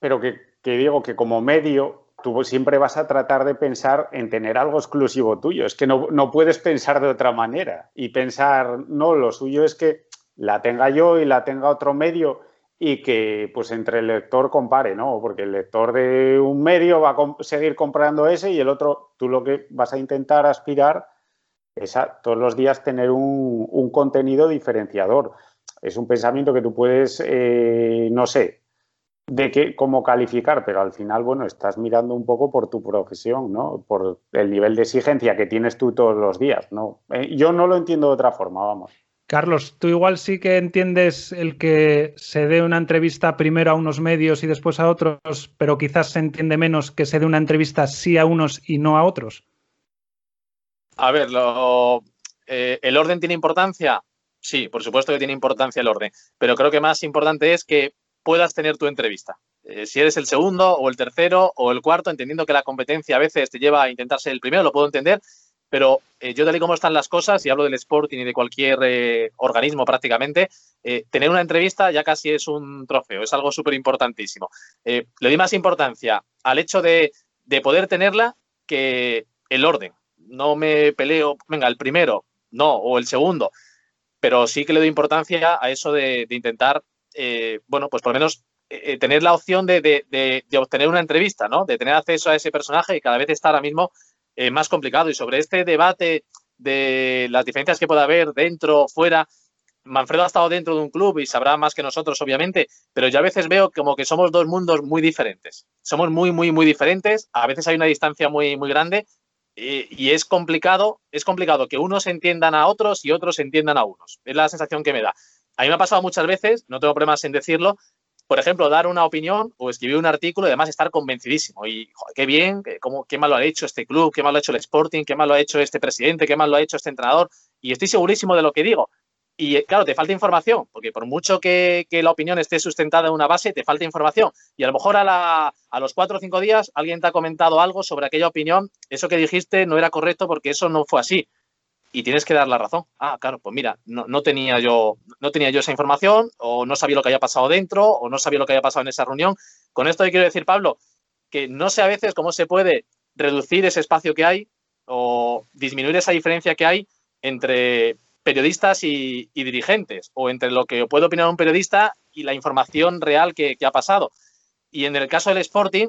Pero que, que digo que como medio tú siempre vas a tratar de pensar en tener algo exclusivo tuyo. Es que no, no, puedes pensar de otra manera y pensar, no, lo suyo es que la tenga yo y la tenga otro medio y que pues entre el lector compare, ¿no? Porque el lector de un medio va a seguir comprando ese y el otro, tú lo que vas a intentar aspirar es a todos los días tener un, contenido diferenciador. Es un pensamiento que tú puedes, eh, no sé, de qué, cómo calificar, pero al final, bueno, estás mirando un poco por tu profesión, ¿no? Por el nivel de exigencia que tienes tú todos los días, ¿no? Eh, yo no lo entiendo de otra forma, vamos. Carlos, tú igual sí que entiendes el que se dé una entrevista primero a unos medios y después a otros, pero quizás se entiende menos que se dé una entrevista sí a unos y no a otros. A ver, eh, ¿el orden tiene importancia? Sí, por supuesto que tiene importancia el orden, pero creo que más importante es que puedas tener tu entrevista. Eh, si eres el segundo o el tercero o el cuarto, entendiendo que la competencia a veces te lleva a intentar ser el primero, lo puedo entender, pero eh, yo tal y como están las cosas, y hablo del Sporting y de cualquier eh, organismo prácticamente, tener una entrevista ya casi es un trofeo, es algo súper importantísimo. le doy más importancia al hecho de, poder tenerla que el orden. No me peleo, venga, el primero, no, o el segundo, pero sí que le doy importancia a eso de intentar eh, bueno, pues por lo menos eh, tener la opción de, obtener una entrevista, ¿no? De tener acceso a ese personaje y cada vez está ahora mismo eh, más complicado. Y sobre este debate de las diferencias que pueda haber dentro, fuera, Manfredo ha estado dentro de un club y sabrá más que nosotros, obviamente, pero yo a veces veo como que somos dos mundos muy diferentes. Somos muy, muy, muy diferentes. A veces hay una distancia muy, muy grande y, es complicado, es complicado que unos entiendan a otros y otros entiendan a unos. Es la sensación que me da. A mí me ha pasado muchas veces, no tengo problemas en decirlo, por ejemplo, dar una opinión o escribir un artículo y además estar convencidísimo. Y qué bien, cómo, qué mal lo ha hecho este club, qué mal lo ha hecho el Sporting, qué mal lo ha hecho este presidente, qué mal lo ha hecho este entrenador. Y estoy segurísimo de lo que digo. Y eh, claro, te falta información, porque por mucho que, la opinión esté sustentada en una base, te falta información. Y a lo mejor a los cuatro o cinco días alguien te ha comentado algo sobre aquella opinión, eso que dijiste no era correcto porque eso no fue así y tienes que dar la razón. Ah, claro, pues mira, no, tenía yo, no tenía yo esa información, o no sabía lo que había pasado dentro, o no sabía lo que había pasado en esa reunión. Con esto quiero decir, Pablo, que no sé a veces cómo se puede reducir ese espacio que hay o disminuir esa diferencia que hay entre periodistas y, dirigentes, o entre lo que puede opinar un periodista y la información real que, ha pasado. Y en el caso del Sporting,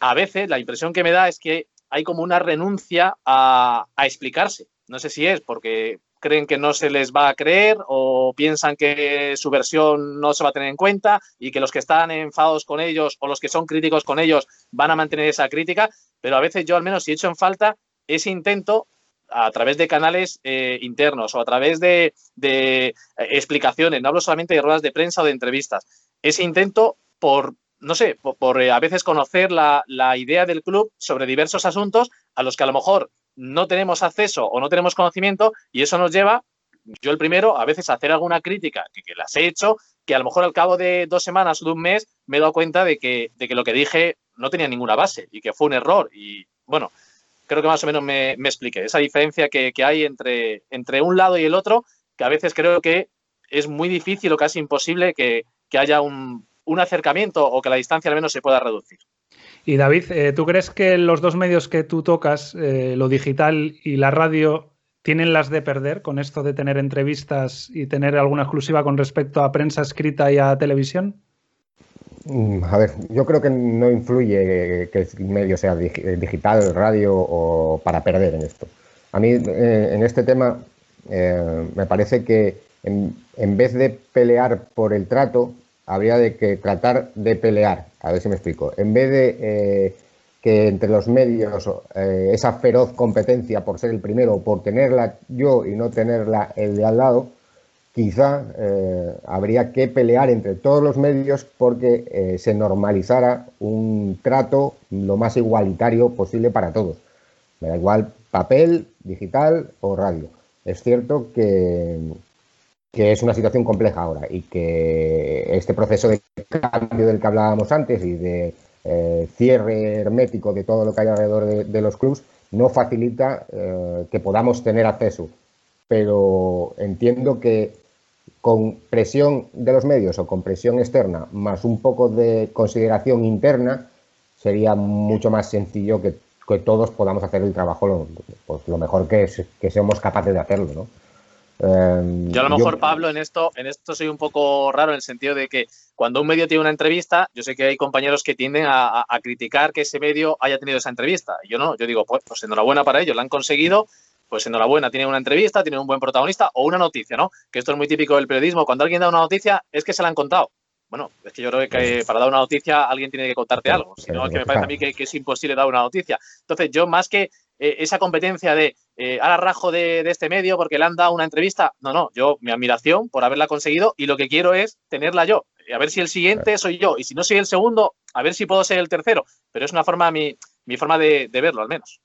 a veces la impresión que me da es que hay como una renuncia a explicarse no sé si es porque creen que no se les va a creer o piensan que su versión no se va a tener en cuenta y que los que están enfadados con ellos o los que son críticos con ellos van a mantener esa crítica, pero a veces yo al menos si he hecho en falta ese intento a través de canales eh, internos o a través de, eh, explicaciones, no hablo solamente de ruedas de prensa o de entrevistas, ese intento por, no sé, por, eh, a veces conocer la, la idea del club sobre diversos asuntos a los que a lo mejor no tenemos acceso o no tenemos conocimiento y eso nos lleva, yo el primero, a veces a hacer alguna crítica, que, las he hecho, que a lo mejor al cabo de dos semanas o de un mes me he dado cuenta de que, de que lo que dije no tenía ninguna base y que fue un error. Y bueno, creo que más o menos me, me expliqué. Esa diferencia que, hay entre, entre un lado y el otro, que a veces creo que es muy difícil o casi imposible que, haya un, un acercamiento o que la distancia al menos se pueda reducir. Y David, eh, ¿tú crees que los dos medios que tú tocas, eh, lo digital y la radio, ¿tienen las de perder con esto de tener entrevistas y tener alguna exclusiva con respecto a prensa escrita y a televisión? Mm, a ver, yo creo que no influye que el medio sea digital, radio o para perder en esto. A mí eh, en este tema eh, me parece que en, vez de pelear por el trato, habría de que tratar de pelear. A ver si me explico. En vez de eh, que entre los medios esa feroz competencia por ser el primero, por tenerla yo y no tenerla el de al lado, quizá eh, habría que pelear entre todos los medios porque eh, se normalizara un trato lo más igualitario posible para todos. Me da igual papel, digital o radio. Es cierto que, es una situación compleja ahora y que este proceso de cambio del que hablábamos antes y de eh, cierre hermético de todo lo que hay alrededor de, los clubs no facilita que podamos tener acceso. Pero entiendo que con presión de los medios o con presión externa, más un poco de consideración interna, sería mucho más sencillo que, todos podamos hacer el trabajo lo, pues, lo mejor que, que seamos capaces de hacerlo, ¿no? Em, yo a lo mejor, Pablo, en esto, en esto soy un poco raro en el sentido de que cuando un medio tiene una entrevista, yo sé que hay compañeros que tienden a, criticar que ese medio haya tenido esa entrevista. Yo no, yo digo, pues, pues enhorabuena para ellos, la han conseguido pues enhorabuena, tienen una entrevista, tienen un buen protagonista o una noticia, ¿no? Que esto es muy típico del periodismo. Cuando alguien da una noticia, es que se la han contado. Bueno, es que yo creo que para dar una noticia alguien tiene que contarte algo. Si no, es que me parece a mí que, es imposible dar una noticia. Entonces, yo más que eh, esa competencia de eh, ahora rajo de, este medio porque le han dado una entrevista, no, no, yo mi admiración por haberla conseguido y lo que quiero es tenerla yo. A ver si el siguiente soy yo y si no soy el segundo, a ver si puedo ser el tercero. Pero es una forma, mi, mi forma de verlo al menos.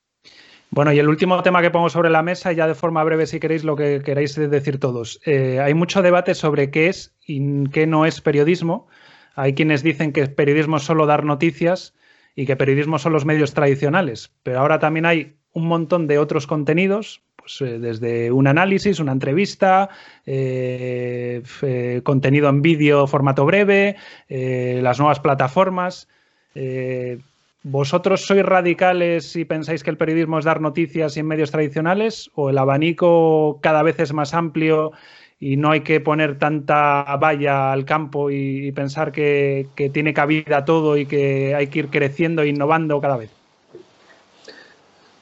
Bueno, y el último tema que pongo sobre la mesa, ya de forma breve si queréis lo que queráis decir todos. Eh, hay mucho debate sobre qué es y qué no es periodismo. Hay quienes dicen que periodismo es solo dar noticias y que periodismo son los medios tradicionales, pero ahora también hay un montón de otros contenidos, pues, eh, desde un análisis, una entrevista, eh, contenido en vídeo, formato breve, las nuevas plataformas. ¿Vosotros sois radicales y pensáis que el periodismo es dar noticias y en medios tradicionales? ¿O el abanico cada vez es más amplio y no hay que poner tanta valla al campo y, pensar que, tiene cabida todo y que hay que ir creciendo e innovando cada vez?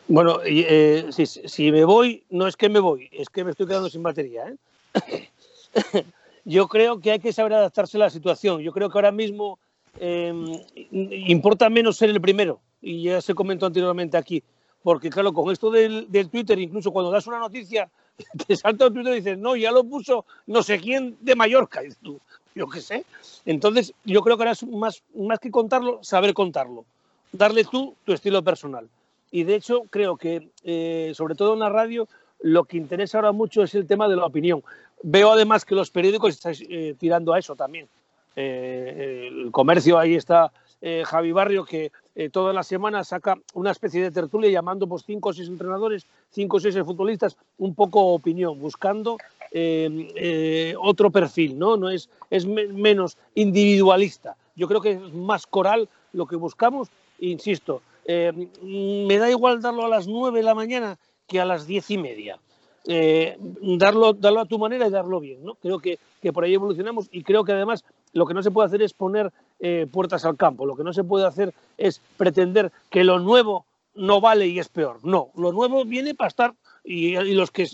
Bueno, eh, si, me voy, no es que me voy, es que me estoy quedando sin batería. ¿eh? Yo creo que hay que saber adaptarse a la situación. Yo creo que ahora mismo Em, importa menos ser el primero, y ya se comentó anteriormente aquí, porque claro, con esto del, Twitter, incluso cuando das una noticia, te salta el Twitter y dices, no, ya lo puso no sé quién de Mallorca, y tú, yo qué sé. Entonces, yo creo que ahora es más, más que contarlo, saber contarlo, darle tú tu estilo personal. Y de hecho, creo que, eh, sobre todo en la radio, lo que interesa ahora mucho es el tema de la opinión. Veo además que los periódicos están eh, tirando a eso también. Eh, el comercio, ahí está eh, Javi Barrio, que eh, todas las semanas saca una especie de tertulia llamando pues, cinco o seis entrenadores, cinco o seis futbolistas, un poco opinión, buscando otro perfil, ¿no? no es, es menos individualista. Yo creo que es más coral lo que buscamos, insisto, me da igual darlo a las nueve de la mañana que a las diez y media. darlo, darlo a tu manera y darlo bien. ¿no? Creo que, que, por ahí evolucionamos y creo que además lo que no se puede hacer es poner eh, puertas al campo, lo que no se puede hacer es pretender que lo nuevo no vale y es peor. No, lo nuevo viene para estar y, los que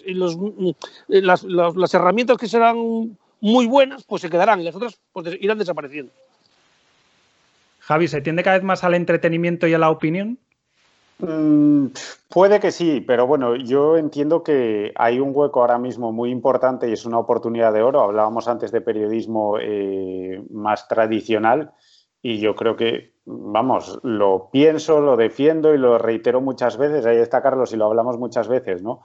las, las, herramientas que serán muy buenas, pues se quedarán y las otras pues, irán desapareciendo. Javi, ¿se tiende cada vez más al entretenimiento y a la opinión? Mm, puede que sí, pero bueno, yo entiendo que hay un hueco ahora mismo muy importante y es una oportunidad de oro. Hablábamos antes de periodismo eh, más tradicional y yo creo que, vamos, lo pienso, lo defiendo y lo reitero muchas veces. Ahí está Carlos y lo hablamos muchas veces, ¿no?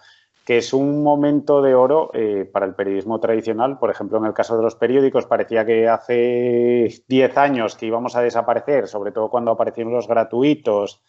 Que es un momento de oro eh, para el periodismo tradicional. Por ejemplo, en el caso de los periódicos, parecía que hace 10 años que íbamos a desaparecer, sobre todo cuando aparecieron los gratuitos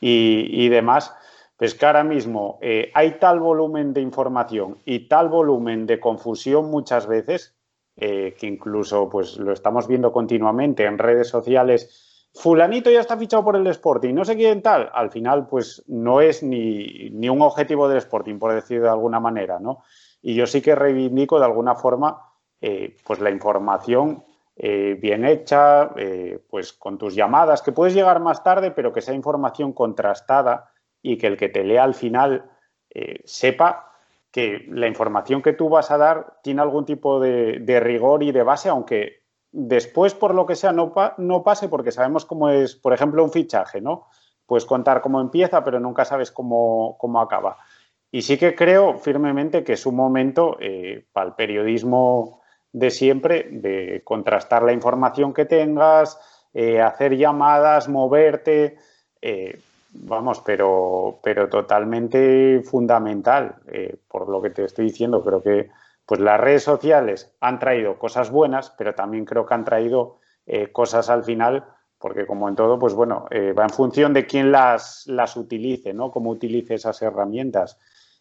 y, demás, pues que ahora mismo eh, hay tal volumen de información y tal volumen de confusión muchas veces, eh, que incluso pues lo estamos viendo continuamente en redes sociales, fulanito ya está fichado por el Sporting, no sé quién tal, al final pues no es ni, ni un objetivo del Sporting, por decir de alguna manera, ¿no? Y yo sí que reivindico de alguna forma eh, pues la información eh, bien hecha, eh, pues con tus llamadas, que puedes llegar más tarde, pero que sea información contrastada y que el que te lea al final sepa que la información que tú vas a dar tiene algún tipo de, de rigor y de base, aunque después, por lo que sea, no, no pase porque sabemos cómo es, por ejemplo, un fichaje, ¿no? Puedes contar cómo empieza, pero nunca sabes cómo, acaba. Y sí que creo firmemente que es un momento eh, para el periodismo de siempre de contrastar la información que tengas, eh, hacer llamadas, moverte, eh, vamos, pero, pero totalmente fundamental, por lo que te estoy diciendo. Creo que pues las redes sociales han traído cosas buenas, pero también creo que han traído eh, cosas al final, porque como en todo, pues bueno, eh, va en función de quién las, las utilice, ¿no? Cómo utilice esas herramientas.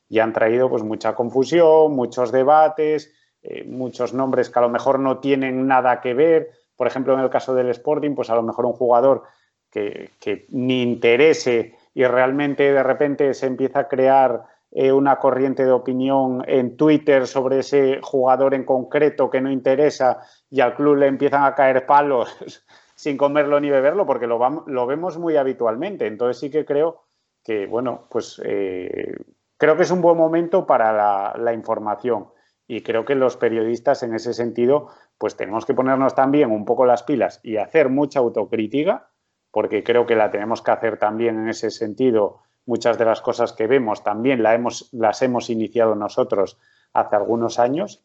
Y han traído pues mucha confusión, muchos debates, eh, muchos nombres que a lo mejor no tienen nada que ver. Por ejemplo, en el caso del Sporting, pues a lo mejor un jugador que, que ni interese y realmente de repente se empieza a crear eh, una corriente de opinión en Twitter sobre ese jugador en concreto que no interesa y al club le empiezan a caer palos sin comerlo ni beberlo, porque lo, lo vemos muy habitualmente. Entonces sí que creo que, bueno, pues eh, creo que es un buen momento para la, la, información y creo que los periodistas en ese sentido, pues tenemos que ponernos también un poco las pilas y hacer mucha autocrítica, porque creo que la tenemos que hacer también en ese sentido Muchas de las cosas que vemos también hemos, las hemos iniciado nosotros hace algunos años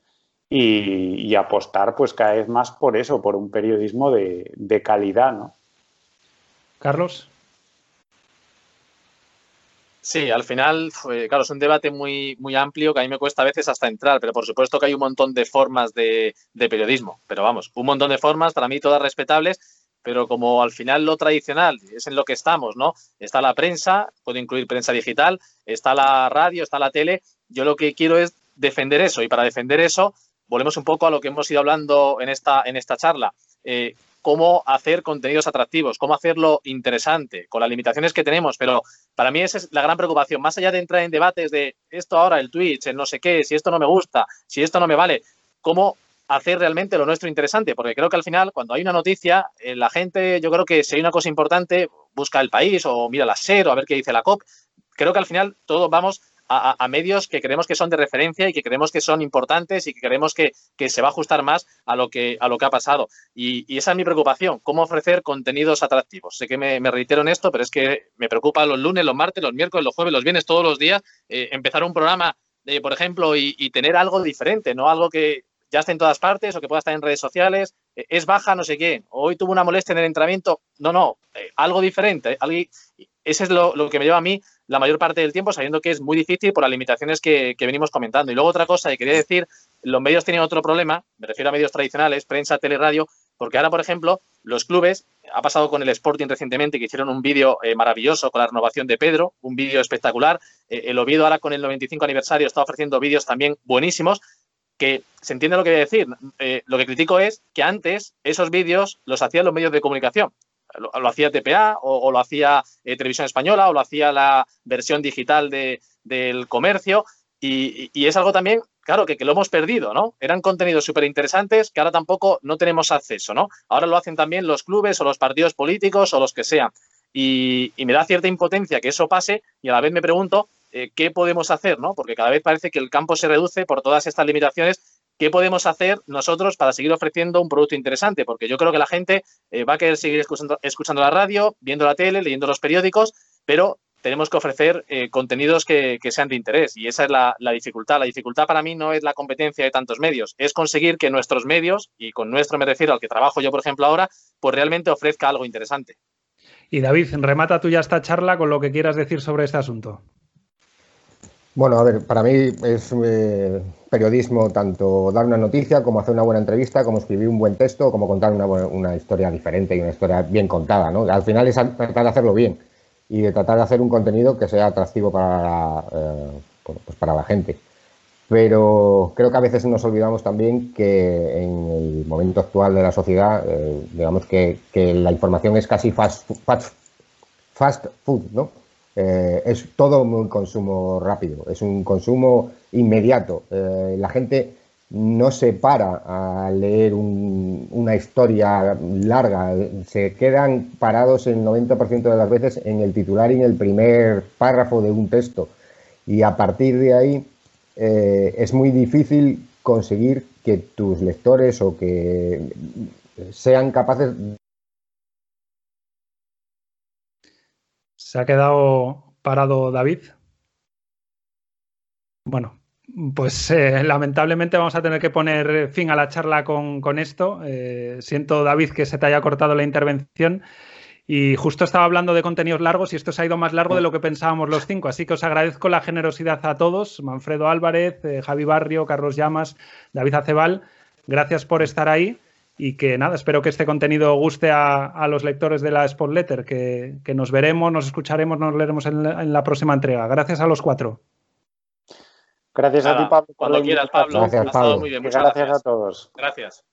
y, apostar pues cada vez más por eso, por un periodismo de, calidad, ¿no? Carlos. Sí, al final, claro, es un debate muy, muy amplio que a mí me cuesta a veces hasta entrar, pero por supuesto que hay un montón de formas de, de periodismo, pero vamos, un montón de formas, para mí todas respetables, pero como al final lo tradicional es en lo que estamos, ¿no? Está la prensa, puede incluir prensa digital, está la radio, está la tele, yo lo que quiero es defender eso y para defender eso volvemos un poco a lo que hemos ido hablando en esta, en esta charla. Eh, cómo hacer contenidos atractivos, cómo hacerlo interesante, con las limitaciones que tenemos, pero para mí esa es la gran preocupación, más allá de entrar en debates de esto ahora, el Twitch, el no sé qué, si esto no me gusta, si esto no me vale, cómo hacer realmente lo nuestro interesante, porque creo que al final, cuando hay una noticia, eh, la gente, yo creo que si hay una cosa importante, busca el país o mira la SER o a ver qué dice la COP. Creo que al final todos vamos a, medios que creemos que son de referencia y que creemos que son importantes y que creemos que, se va a ajustar más a lo que, a lo que ha pasado. Y, esa es mi preocupación, cómo ofrecer contenidos atractivos. Sé que me, reitero en esto, pero es que me preocupa los lunes, los martes, los miércoles, los jueves, los viernes, todos los días, eh, empezar un programa, por ejemplo, y, y tener algo diferente, no algo que ya está en todas partes o que pueda estar en redes sociales, eh, es baja no sé qué, hoy tuvo una molestia en el entrenamiento, no, no, eh, algo diferente, eh, ese es lo, que me lleva a mí la mayor parte del tiempo, sabiendo que es muy difícil por las limitaciones que, venimos comentando. Y luego otra cosa que quería decir, los medios tienen otro problema, me refiero a medios tradicionales, prensa, teleradio, porque ahora, por ejemplo, los clubes, ha pasado con el Sporting recientemente, que hicieron un vídeo maravilloso con la renovación de Pedro, un vídeo espectacular. el Oviedo ahora con el 95 aniversario está ofreciendo vídeos también buenísimos, que se entiende lo que voy a decir. Eh, lo que critico es que antes esos vídeos los hacían los medios de comunicación. Lo, hacía TPA o, lo hacía eh, Televisión Española o lo hacía la versión digital de, del comercio. Y, es algo también, claro, que, lo hemos perdido, ¿no? Eran contenidos súper interesantes que ahora tampoco no tenemos acceso, ¿no? Ahora lo hacen también los clubes o los partidos políticos o los que sean. y me da cierta impotencia que eso pase y a la vez me pregunto eh, qué podemos hacer, ¿no? Porque cada vez parece que el campo se reduce por todas estas limitaciones. ¿Qué podemos hacer nosotros para seguir ofreciendo un producto interesante? Porque yo creo que la gente eh, va a querer seguir escuchando, la radio, viendo la tele, leyendo los periódicos, pero tenemos que ofrecer eh, contenidos que, sean de interés y esa es la, dificultad. La dificultad para mí no es la competencia de tantos medios, es conseguir que nuestros medios, y con nuestro me refiero al que trabajo yo, por ejemplo, ahora, pues realmente ofrezca algo interesante. Y David, remata tú ya esta charla con lo que quieras decir sobre este asunto. Bueno, a ver, para mí es eh, periodismo tanto dar una noticia como hacer una buena entrevista, como escribir un buen texto, como contar una, historia diferente y una historia bien contada, ¿no? Al final es tratar de hacerlo bien y de tratar de hacer un contenido que sea atractivo para, eh, pues para la gente. pero creo que a veces nos olvidamos también que en el momento actual de la sociedad, eh, digamos que, la información es casi fast, fast, food, ¿no? Eh, es todo un consumo rápido, es un consumo inmediato. Eh, la gente no se para a leer una historia larga, se quedan parados el 90% de las veces en el titular y en el primer párrafo de un texto. Y a partir de ahí eh, es muy difícil conseguir que tus lectores o que sean capaces. Se ha quedado parado David. Bueno, pues eh, lamentablemente vamos a tener que poner fin a la charla con, esto. Eh, siento, David, que se te haya cortado la intervención. Y justo estaba hablando de contenidos largos y esto se ha ido más largo de lo que pensábamos los cinco. Así que os agradezco la generosidad a todos, Manfredo Álvarez, eh, Javi Barrio, Carlos Llamas, David Acebal. Gracias por estar ahí y que nada, espero que este contenido guste a, los lectores de la Spot Letter, que, nos veremos, nos escucharemos, nos leeremos en la, próxima entrega. Gracias a los cuatro. Gracias a ti, Pablo. Cuando quieras, Pablo. Gracias, Pablo. muy bien. gracias a todos. Gracias.